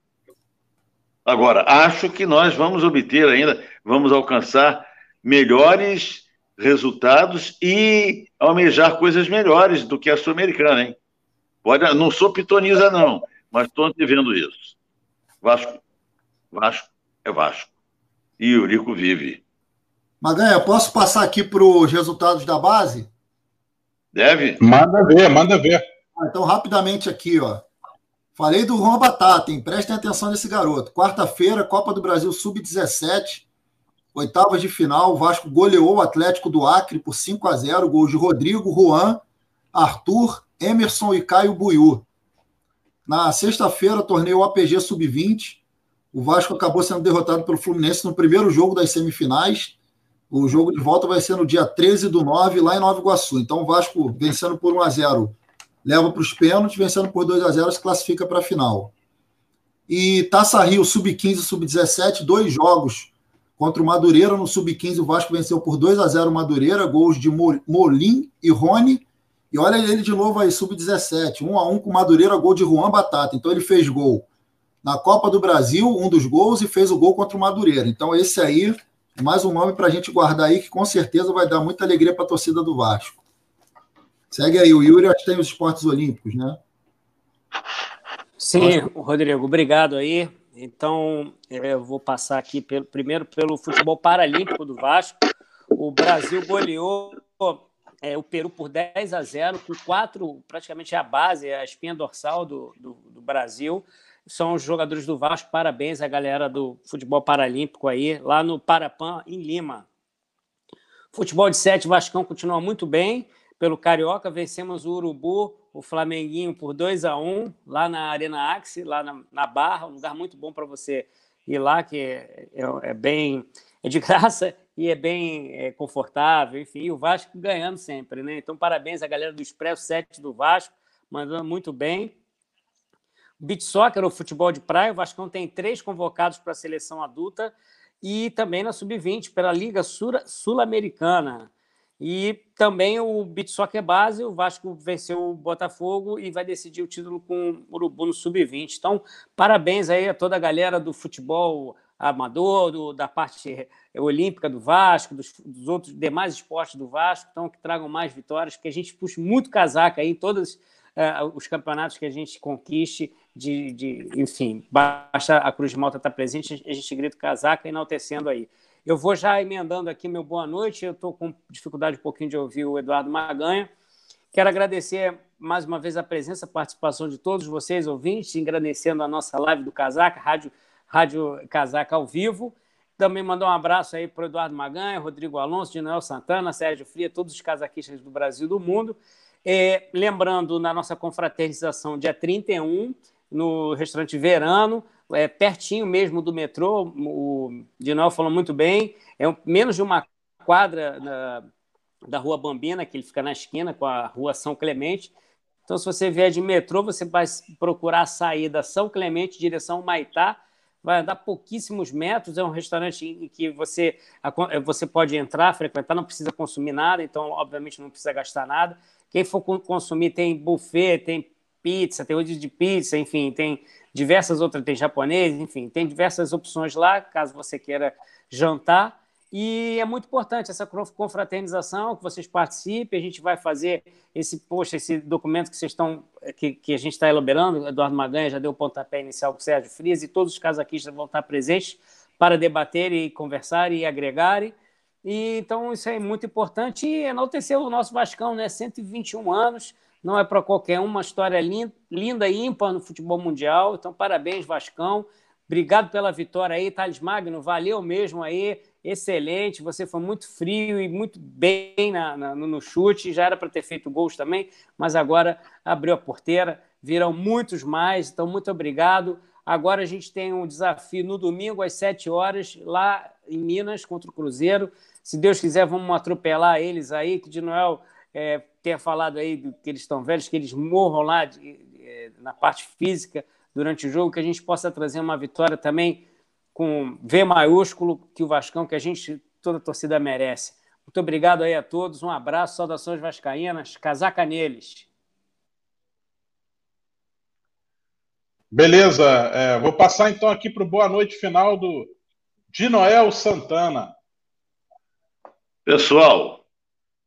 Agora, acho que nós vamos obter ainda, vamos alcançar melhores resultados e almejar coisas melhores do que a Sul-Americana, hein? Pode, não sou pitoniza, não, mas estou vendo isso. Vasco, Vasco é Vasco. E o Rico vive. Maganha, posso passar aqui para os resultados da base? Deve? Manda ver, manda ver. Ah, então, rapidamente aqui, ó. Falei do Juan Batata, hein? Prestem atenção nesse garoto. Quarta-feira, Copa do Brasil Sub-17. Oitavas de final, o Vasco goleou o Atlético do Acre por 5 a 0 gols de Rodrigo, Juan, Arthur, Emerson e Caio Buiú. Na sexta-feira, torneio APG Sub-20. O Vasco acabou sendo derrotado pelo Fluminense no primeiro jogo das semifinais. O jogo de volta vai ser no dia 13 do 9, lá em Nova Iguaçu. Então, o Vasco vencendo por 1 a 0 leva para os pênaltis, vencendo por 2 a 0 se classifica para a final. E Taça Rio Sub-15 e Sub-17, dois jogos Contra o Madureira, no Sub-15, o Vasco venceu por 2 a 0 o Madureira, gols de Molim e Rony. E olha ele de novo aí, Sub-17, 1 a 1 com o Madureira, gol de Juan Batata. Então ele fez gol na Copa do Brasil, um dos gols e fez o gol contra o Madureira. Então, esse aí é mais um nome para a gente guardar aí, que com certeza vai dar muita alegria para a torcida do Vasco. Segue aí, o Yuri acho que tem os esportes olímpicos, né? Sim, Rodrigo, obrigado aí. Então, é, eu vou passar aqui pelo, primeiro pelo futebol paralímpico do Vasco. O Brasil goleou é, o Peru por 10 a 0, com quatro, praticamente a base, a espinha dorsal do, do, do Brasil. São os jogadores do Vasco, parabéns à galera do futebol paralímpico aí, lá no Parapan, em Lima. Futebol de sete, Vascão continua muito bem. Pelo Carioca, vencemos o Urubu, o Flamenguinho por 2 a 1 lá na Arena Axi, lá na, na Barra, um lugar muito bom para você ir lá, que é, é, é, bem é de <laughs> graça e é bem é, confortável, enfim, e o Vasco ganhando sempre, né? Então, parabéns à galera do Expresso 7 do Vasco, mandando muito bem. Beach Soccer, o futebol de praia, o Vascão tem três convocados para a seleção adulta e também na Sub-20 pela Liga Sul-Americana. E também o Beach Soccer Base, o Vasco venceu o Botafogo e vai decidir o título com o Urubu no Sub-20. Então, parabéns aí a toda a galera do futebol amador, do, da parte olímpica do Vasco, dos, dos, outros demais esportes do Vasco, então que tragam mais vitórias, que a gente puxe muito casaca aí em todos uh, os campeonatos que a gente conquiste, de, de enfim, basta a Cruz de Malta estar presente, a gente grita casaca enaltecendo aí. Eu vou já emendando aqui meu boa noite. Eu estou com dificuldade um pouquinho de ouvir o Eduardo Maganha. Quero agradecer mais uma vez a presença, a participação de todos vocês, ouvintes, agradecendo a nossa live do Casaca, Rádio, Rádio Casaca ao vivo. Também mandar um abraço aí para o Eduardo Maganha, Rodrigo Alonso, Dinoel Santana, Sérgio Fria, todos os casaquistas do Brasil e do mundo. É, lembrando, na nossa confraternização, dia 31, no restaurante Verano, é pertinho mesmo do metrô, o Dinoel falou muito bem, é menos de uma quadra da, da Rua Bambina, que ele fica na esquina com a Rua São Clemente. Então, se você vier de metrô, você vai procurar a saída São Clemente, direção Maitá, vai andar pouquíssimos metros, é um restaurante em que você, você pode entrar, frequentar, não precisa consumir nada, então, obviamente, não precisa gastar nada. Quem for consumir tem buffet, tem pizza, tem rodízio de pizza, enfim, tem diversas outras, tem japonês, enfim, tem diversas opções lá, caso você queira jantar. E é muito importante essa confraternização, que vocês participem. A gente vai fazer esse post, esse documento que vocês estão, que, que a gente está elaborando. Eduardo Maganha já deu o pontapé inicial com o Sérgio Frias e todos os casaquistas vão estar presentes para debater e conversar e agregarem. E, então, isso é muito importante e enaltecer o nosso Vascão, né? 121 anos, não é para qualquer um, uma história linda, e ímpar no futebol mundial. Então, parabéns, Vascão. Obrigado pela vitória aí, Thales Magno. Valeu mesmo aí. Excelente. Você foi muito frio e muito bem na, na, no chute. Já era para ter feito gols também, mas agora abriu a porteira. Virão muitos mais. Então, muito obrigado. Agora a gente tem um desafio no domingo às 7 horas, lá em Minas, contra o Cruzeiro. Se Deus quiser, vamos atropelar eles aí, que de Noel é, tenha falado aí que eles estão velhos, que eles morram lá de, de, é, na parte física durante o jogo, que a gente possa trazer uma vitória também com V maiúsculo, que o Vascão, que a gente, toda a torcida merece. Muito obrigado aí a todos, um abraço, saudações vascaínas, casaca neles. Beleza, é, vou passar então aqui para o boa noite final do de Noel Santana. Pessoal,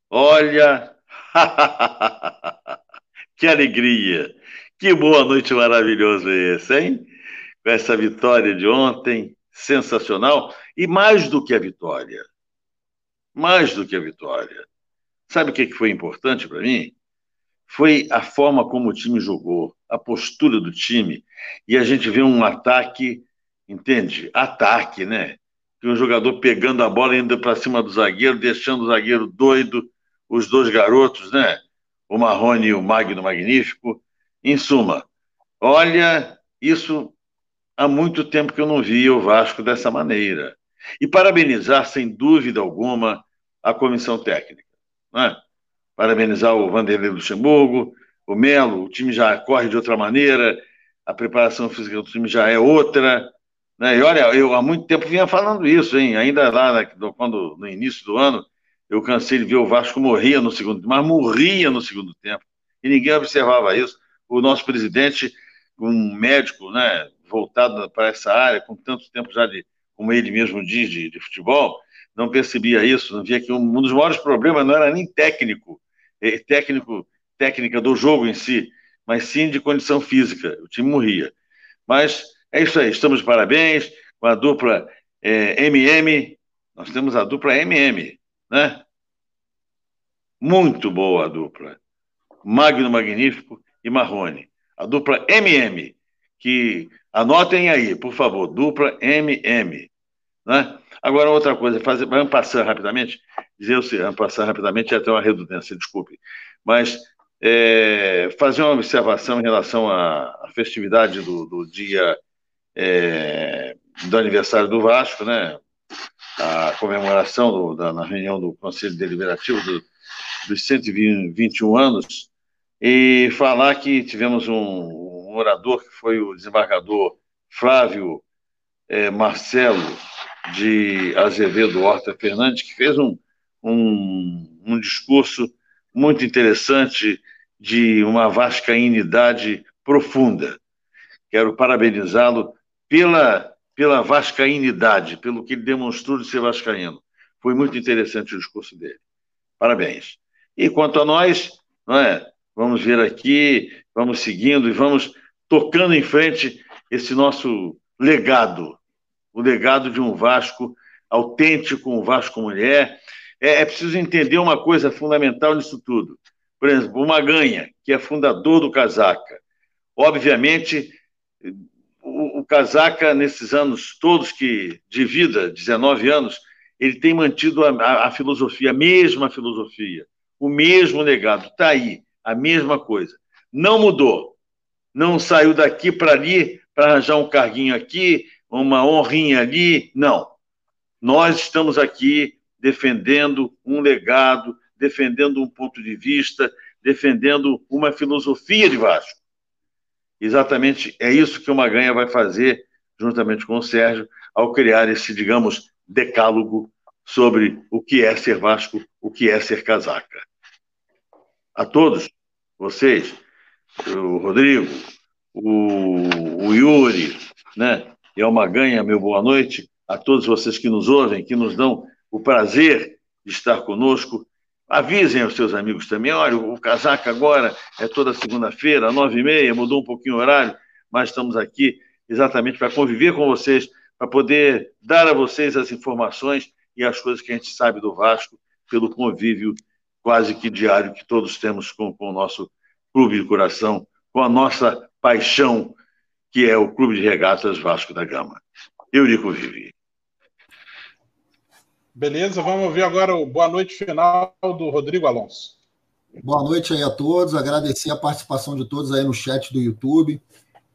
olha <laughs> que alegria! Que boa noite maravilhosa é esse, hein? Com essa vitória de ontem, sensacional. E mais do que a vitória, mais do que a vitória. Sabe o que foi importante para mim? Foi a forma como o time jogou, a postura do time. E a gente vê um ataque, entende? Ataque, né? um jogador pegando a bola indo para cima do zagueiro, deixando o zagueiro doido os dois garotos, né? O Marrone e o Magno Magnífico. Em suma, olha, isso há muito tempo que eu não via o Vasco dessa maneira. E parabenizar, sem dúvida alguma, a comissão técnica. Né? Parabenizar o Vanderlei Luxemburgo, o Melo, o time já corre de outra maneira, a preparação física do time já é outra. Né? E olha, eu há muito tempo vinha falando isso, hein? ainda lá quando, no início do ano, eu cansei de ver o Vasco morria no segundo, mas morria no segundo tempo. E ninguém observava isso. O nosso presidente, um médico, né, voltado para essa área, com tanto tempo já de, como ele mesmo diz, de, de futebol, não percebia isso, não via que um, um dos maiores problemas não era nem técnico, é, técnico, técnica do jogo em si, mas sim de condição física. O time morria. Mas é isso aí, estamos de parabéns com a dupla é, MM. Nós temos a dupla MM, né? Muito boa a dupla. Magno Magnífico e Marrone. A dupla MM, que anotem aí, por favor, dupla MM. Né? Agora, outra coisa, fazer, vamos passar rapidamente, dizer o seguinte, passar rapidamente é até uma redundância, desculpe, mas é, fazer uma observação em relação à, festividade do, do dia é, do aniversário do Vasco, né? A comemoração do, da, na reunião do Conselho Deliberativo do, dos 121 anos, e falar que tivemos um, um orador que foi o desembargador Flávio é, Marcelo de Azevedo Horta Fernandes, que fez um, um, um discurso muito interessante de uma vascainidade profunda. Quero parabenizá-lo pela, pela vascainidade, pelo que ele demonstrou de ser vascaíno. Foi muito interessante o discurso dele. Parabéns. E quanto a nós, não é? vamos ver aqui, vamos seguindo e vamos tocando em frente esse nosso legado, o legado de um Vasco autêntico, um Vasco mulher. É, é preciso entender uma coisa fundamental nisso tudo. Por exemplo, o Maganha, que é fundador do Casaca. Obviamente, o, Casaca, nesses anos todos que de vida, 19 anos, ele tem mantido a, a, a filosofia, a mesma filosofia, o mesmo legado. Está aí, a mesma coisa. Não mudou. Não saiu daqui para ali para arranjar um carguinho aqui, uma honrinha ali. Não. Nós estamos aqui defendendo um legado, defendendo um ponto de vista, defendendo uma filosofia de Vasco. Exatamente é isso que o Maganha vai fazer, juntamente com o Sérgio, ao criar esse, digamos, decálogo sobre o que é ser Vasco, o que é ser casaca. A todos, vocês, o Rodrigo, o, o Yuri, né? E ao Maganha, meu boa noite, a todos vocês que nos ouvem, que nos dão o prazer de estar conosco. Avisem aos seus amigos também, olha, o casaca agora é toda segunda-feira, nove e meia, mudou um pouquinho o horário, mas estamos aqui exatamente para conviver com vocês, para poder dar a vocês as informações e as coisas que a gente sabe do Vasco pelo convívio quase que diário que todos temos com, com o nosso clube de coração, com a nossa paixão, que é o Clube de Regatas Vasco da Gama. Eurico Vivi. Beleza, vamos ouvir agora o boa noite final do Rodrigo Alonso. Boa noite aí a todos, agradecer a participação de todos aí no chat do YouTube.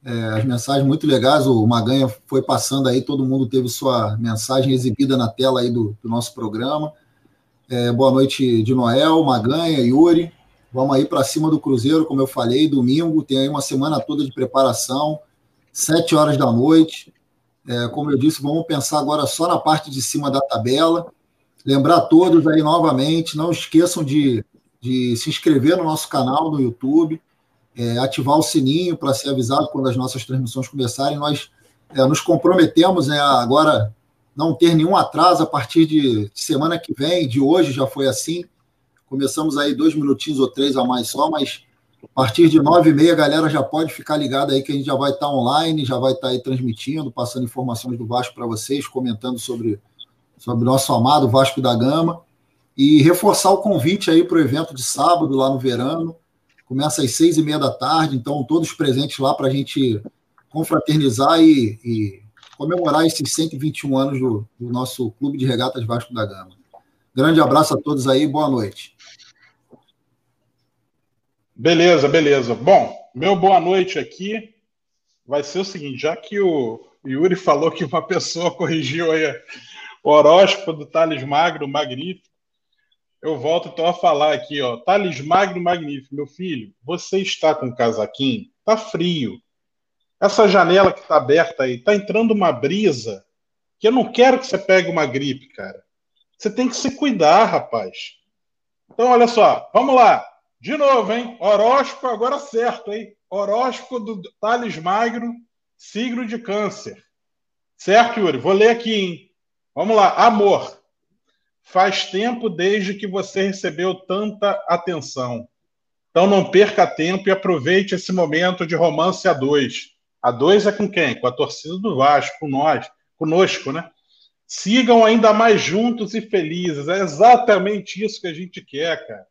É, as mensagens muito legais, o Maganha foi passando aí, todo mundo teve sua mensagem exibida na tela aí do, do nosso programa. É, boa noite de Noel, Maganha, Yuri. Vamos aí para cima do Cruzeiro, como eu falei, domingo, tem aí uma semana toda de preparação, sete horas da noite. É, como eu disse, vamos pensar agora só na parte de cima da tabela. Lembrar todos aí novamente, não esqueçam de, de se inscrever no nosso canal no YouTube, é, ativar o sininho para ser avisado quando as nossas transmissões começarem. Nós é, nos comprometemos né, agora não ter nenhum atraso a partir de semana que vem, de hoje já foi assim. Começamos aí dois minutinhos ou três a mais só, mas a partir de nove e meia galera já pode ficar ligada aí que a gente já vai estar online, já vai estar aí transmitindo, passando informações do Vasco para vocês, comentando sobre sobre nosso amado Vasco da Gama e reforçar o convite aí para o evento de sábado lá no Verano. Começa às seis e meia da tarde, então todos presentes lá para a gente confraternizar e, e comemorar esses 121 anos do, do nosso Clube de Regatas Vasco da Gama. Grande abraço a todos aí, boa noite. Beleza, beleza. Bom, meu boa noite aqui vai ser o seguinte: já que o Yuri falou que uma pessoa corrigiu aí o horóscopo do Thales Magno Magnífico, eu volto então a falar aqui, ó. Thales Magno Magnífico, meu filho, você está com casaquinho? Tá frio. Essa janela que está aberta aí, está entrando uma brisa que eu não quero que você pegue uma gripe, cara. Você tem que se cuidar, rapaz. Então, olha só, vamos lá. De novo, hein? Horóscopo agora certo, hein? Horóscopo do Thales Magno signo de câncer. Certo, Yuri? Vou ler aqui, hein? Vamos lá. Amor. Faz tempo desde que você recebeu tanta atenção. Então não perca tempo e aproveite esse momento de romance a dois. A dois é com quem? Com a torcida do Vasco, com nós, conosco, né? Sigam ainda mais juntos e felizes. É exatamente isso que a gente quer, cara.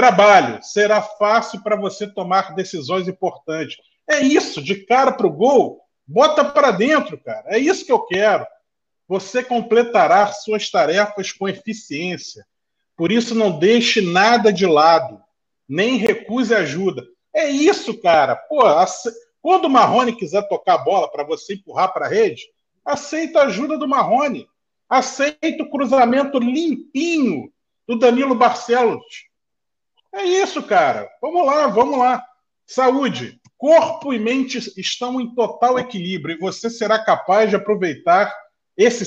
Trabalho. Será fácil para você tomar decisões importantes. É isso, de cara para o gol, bota para dentro, cara. É isso que eu quero. Você completará suas tarefas com eficiência. Por isso, não deixe nada de lado, nem recuse ajuda. É isso, cara. Pô, quando o Marrone quiser tocar a bola para você empurrar para a rede, aceita a ajuda do Marrone. Aceita o cruzamento limpinho do Danilo Barcelos. É isso, cara. Vamos lá, vamos lá. Saúde. Corpo e mente estão em total equilíbrio e você será capaz de aproveitar esse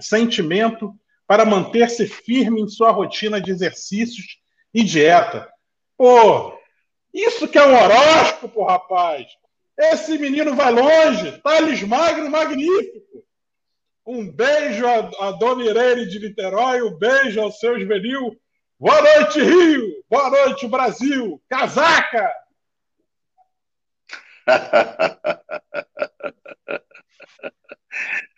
sentimento para manter-se firme em sua rotina de exercícios e dieta. Pô, isso que é um horóscopo, rapaz. Esse menino vai longe. Thales Magno, magnífico. Um beijo a, a Dona Irene de Niterói, um beijo ao seu juvenil. Boa noite, Rio! Boa noite, Brasil! Casaca! <laughs>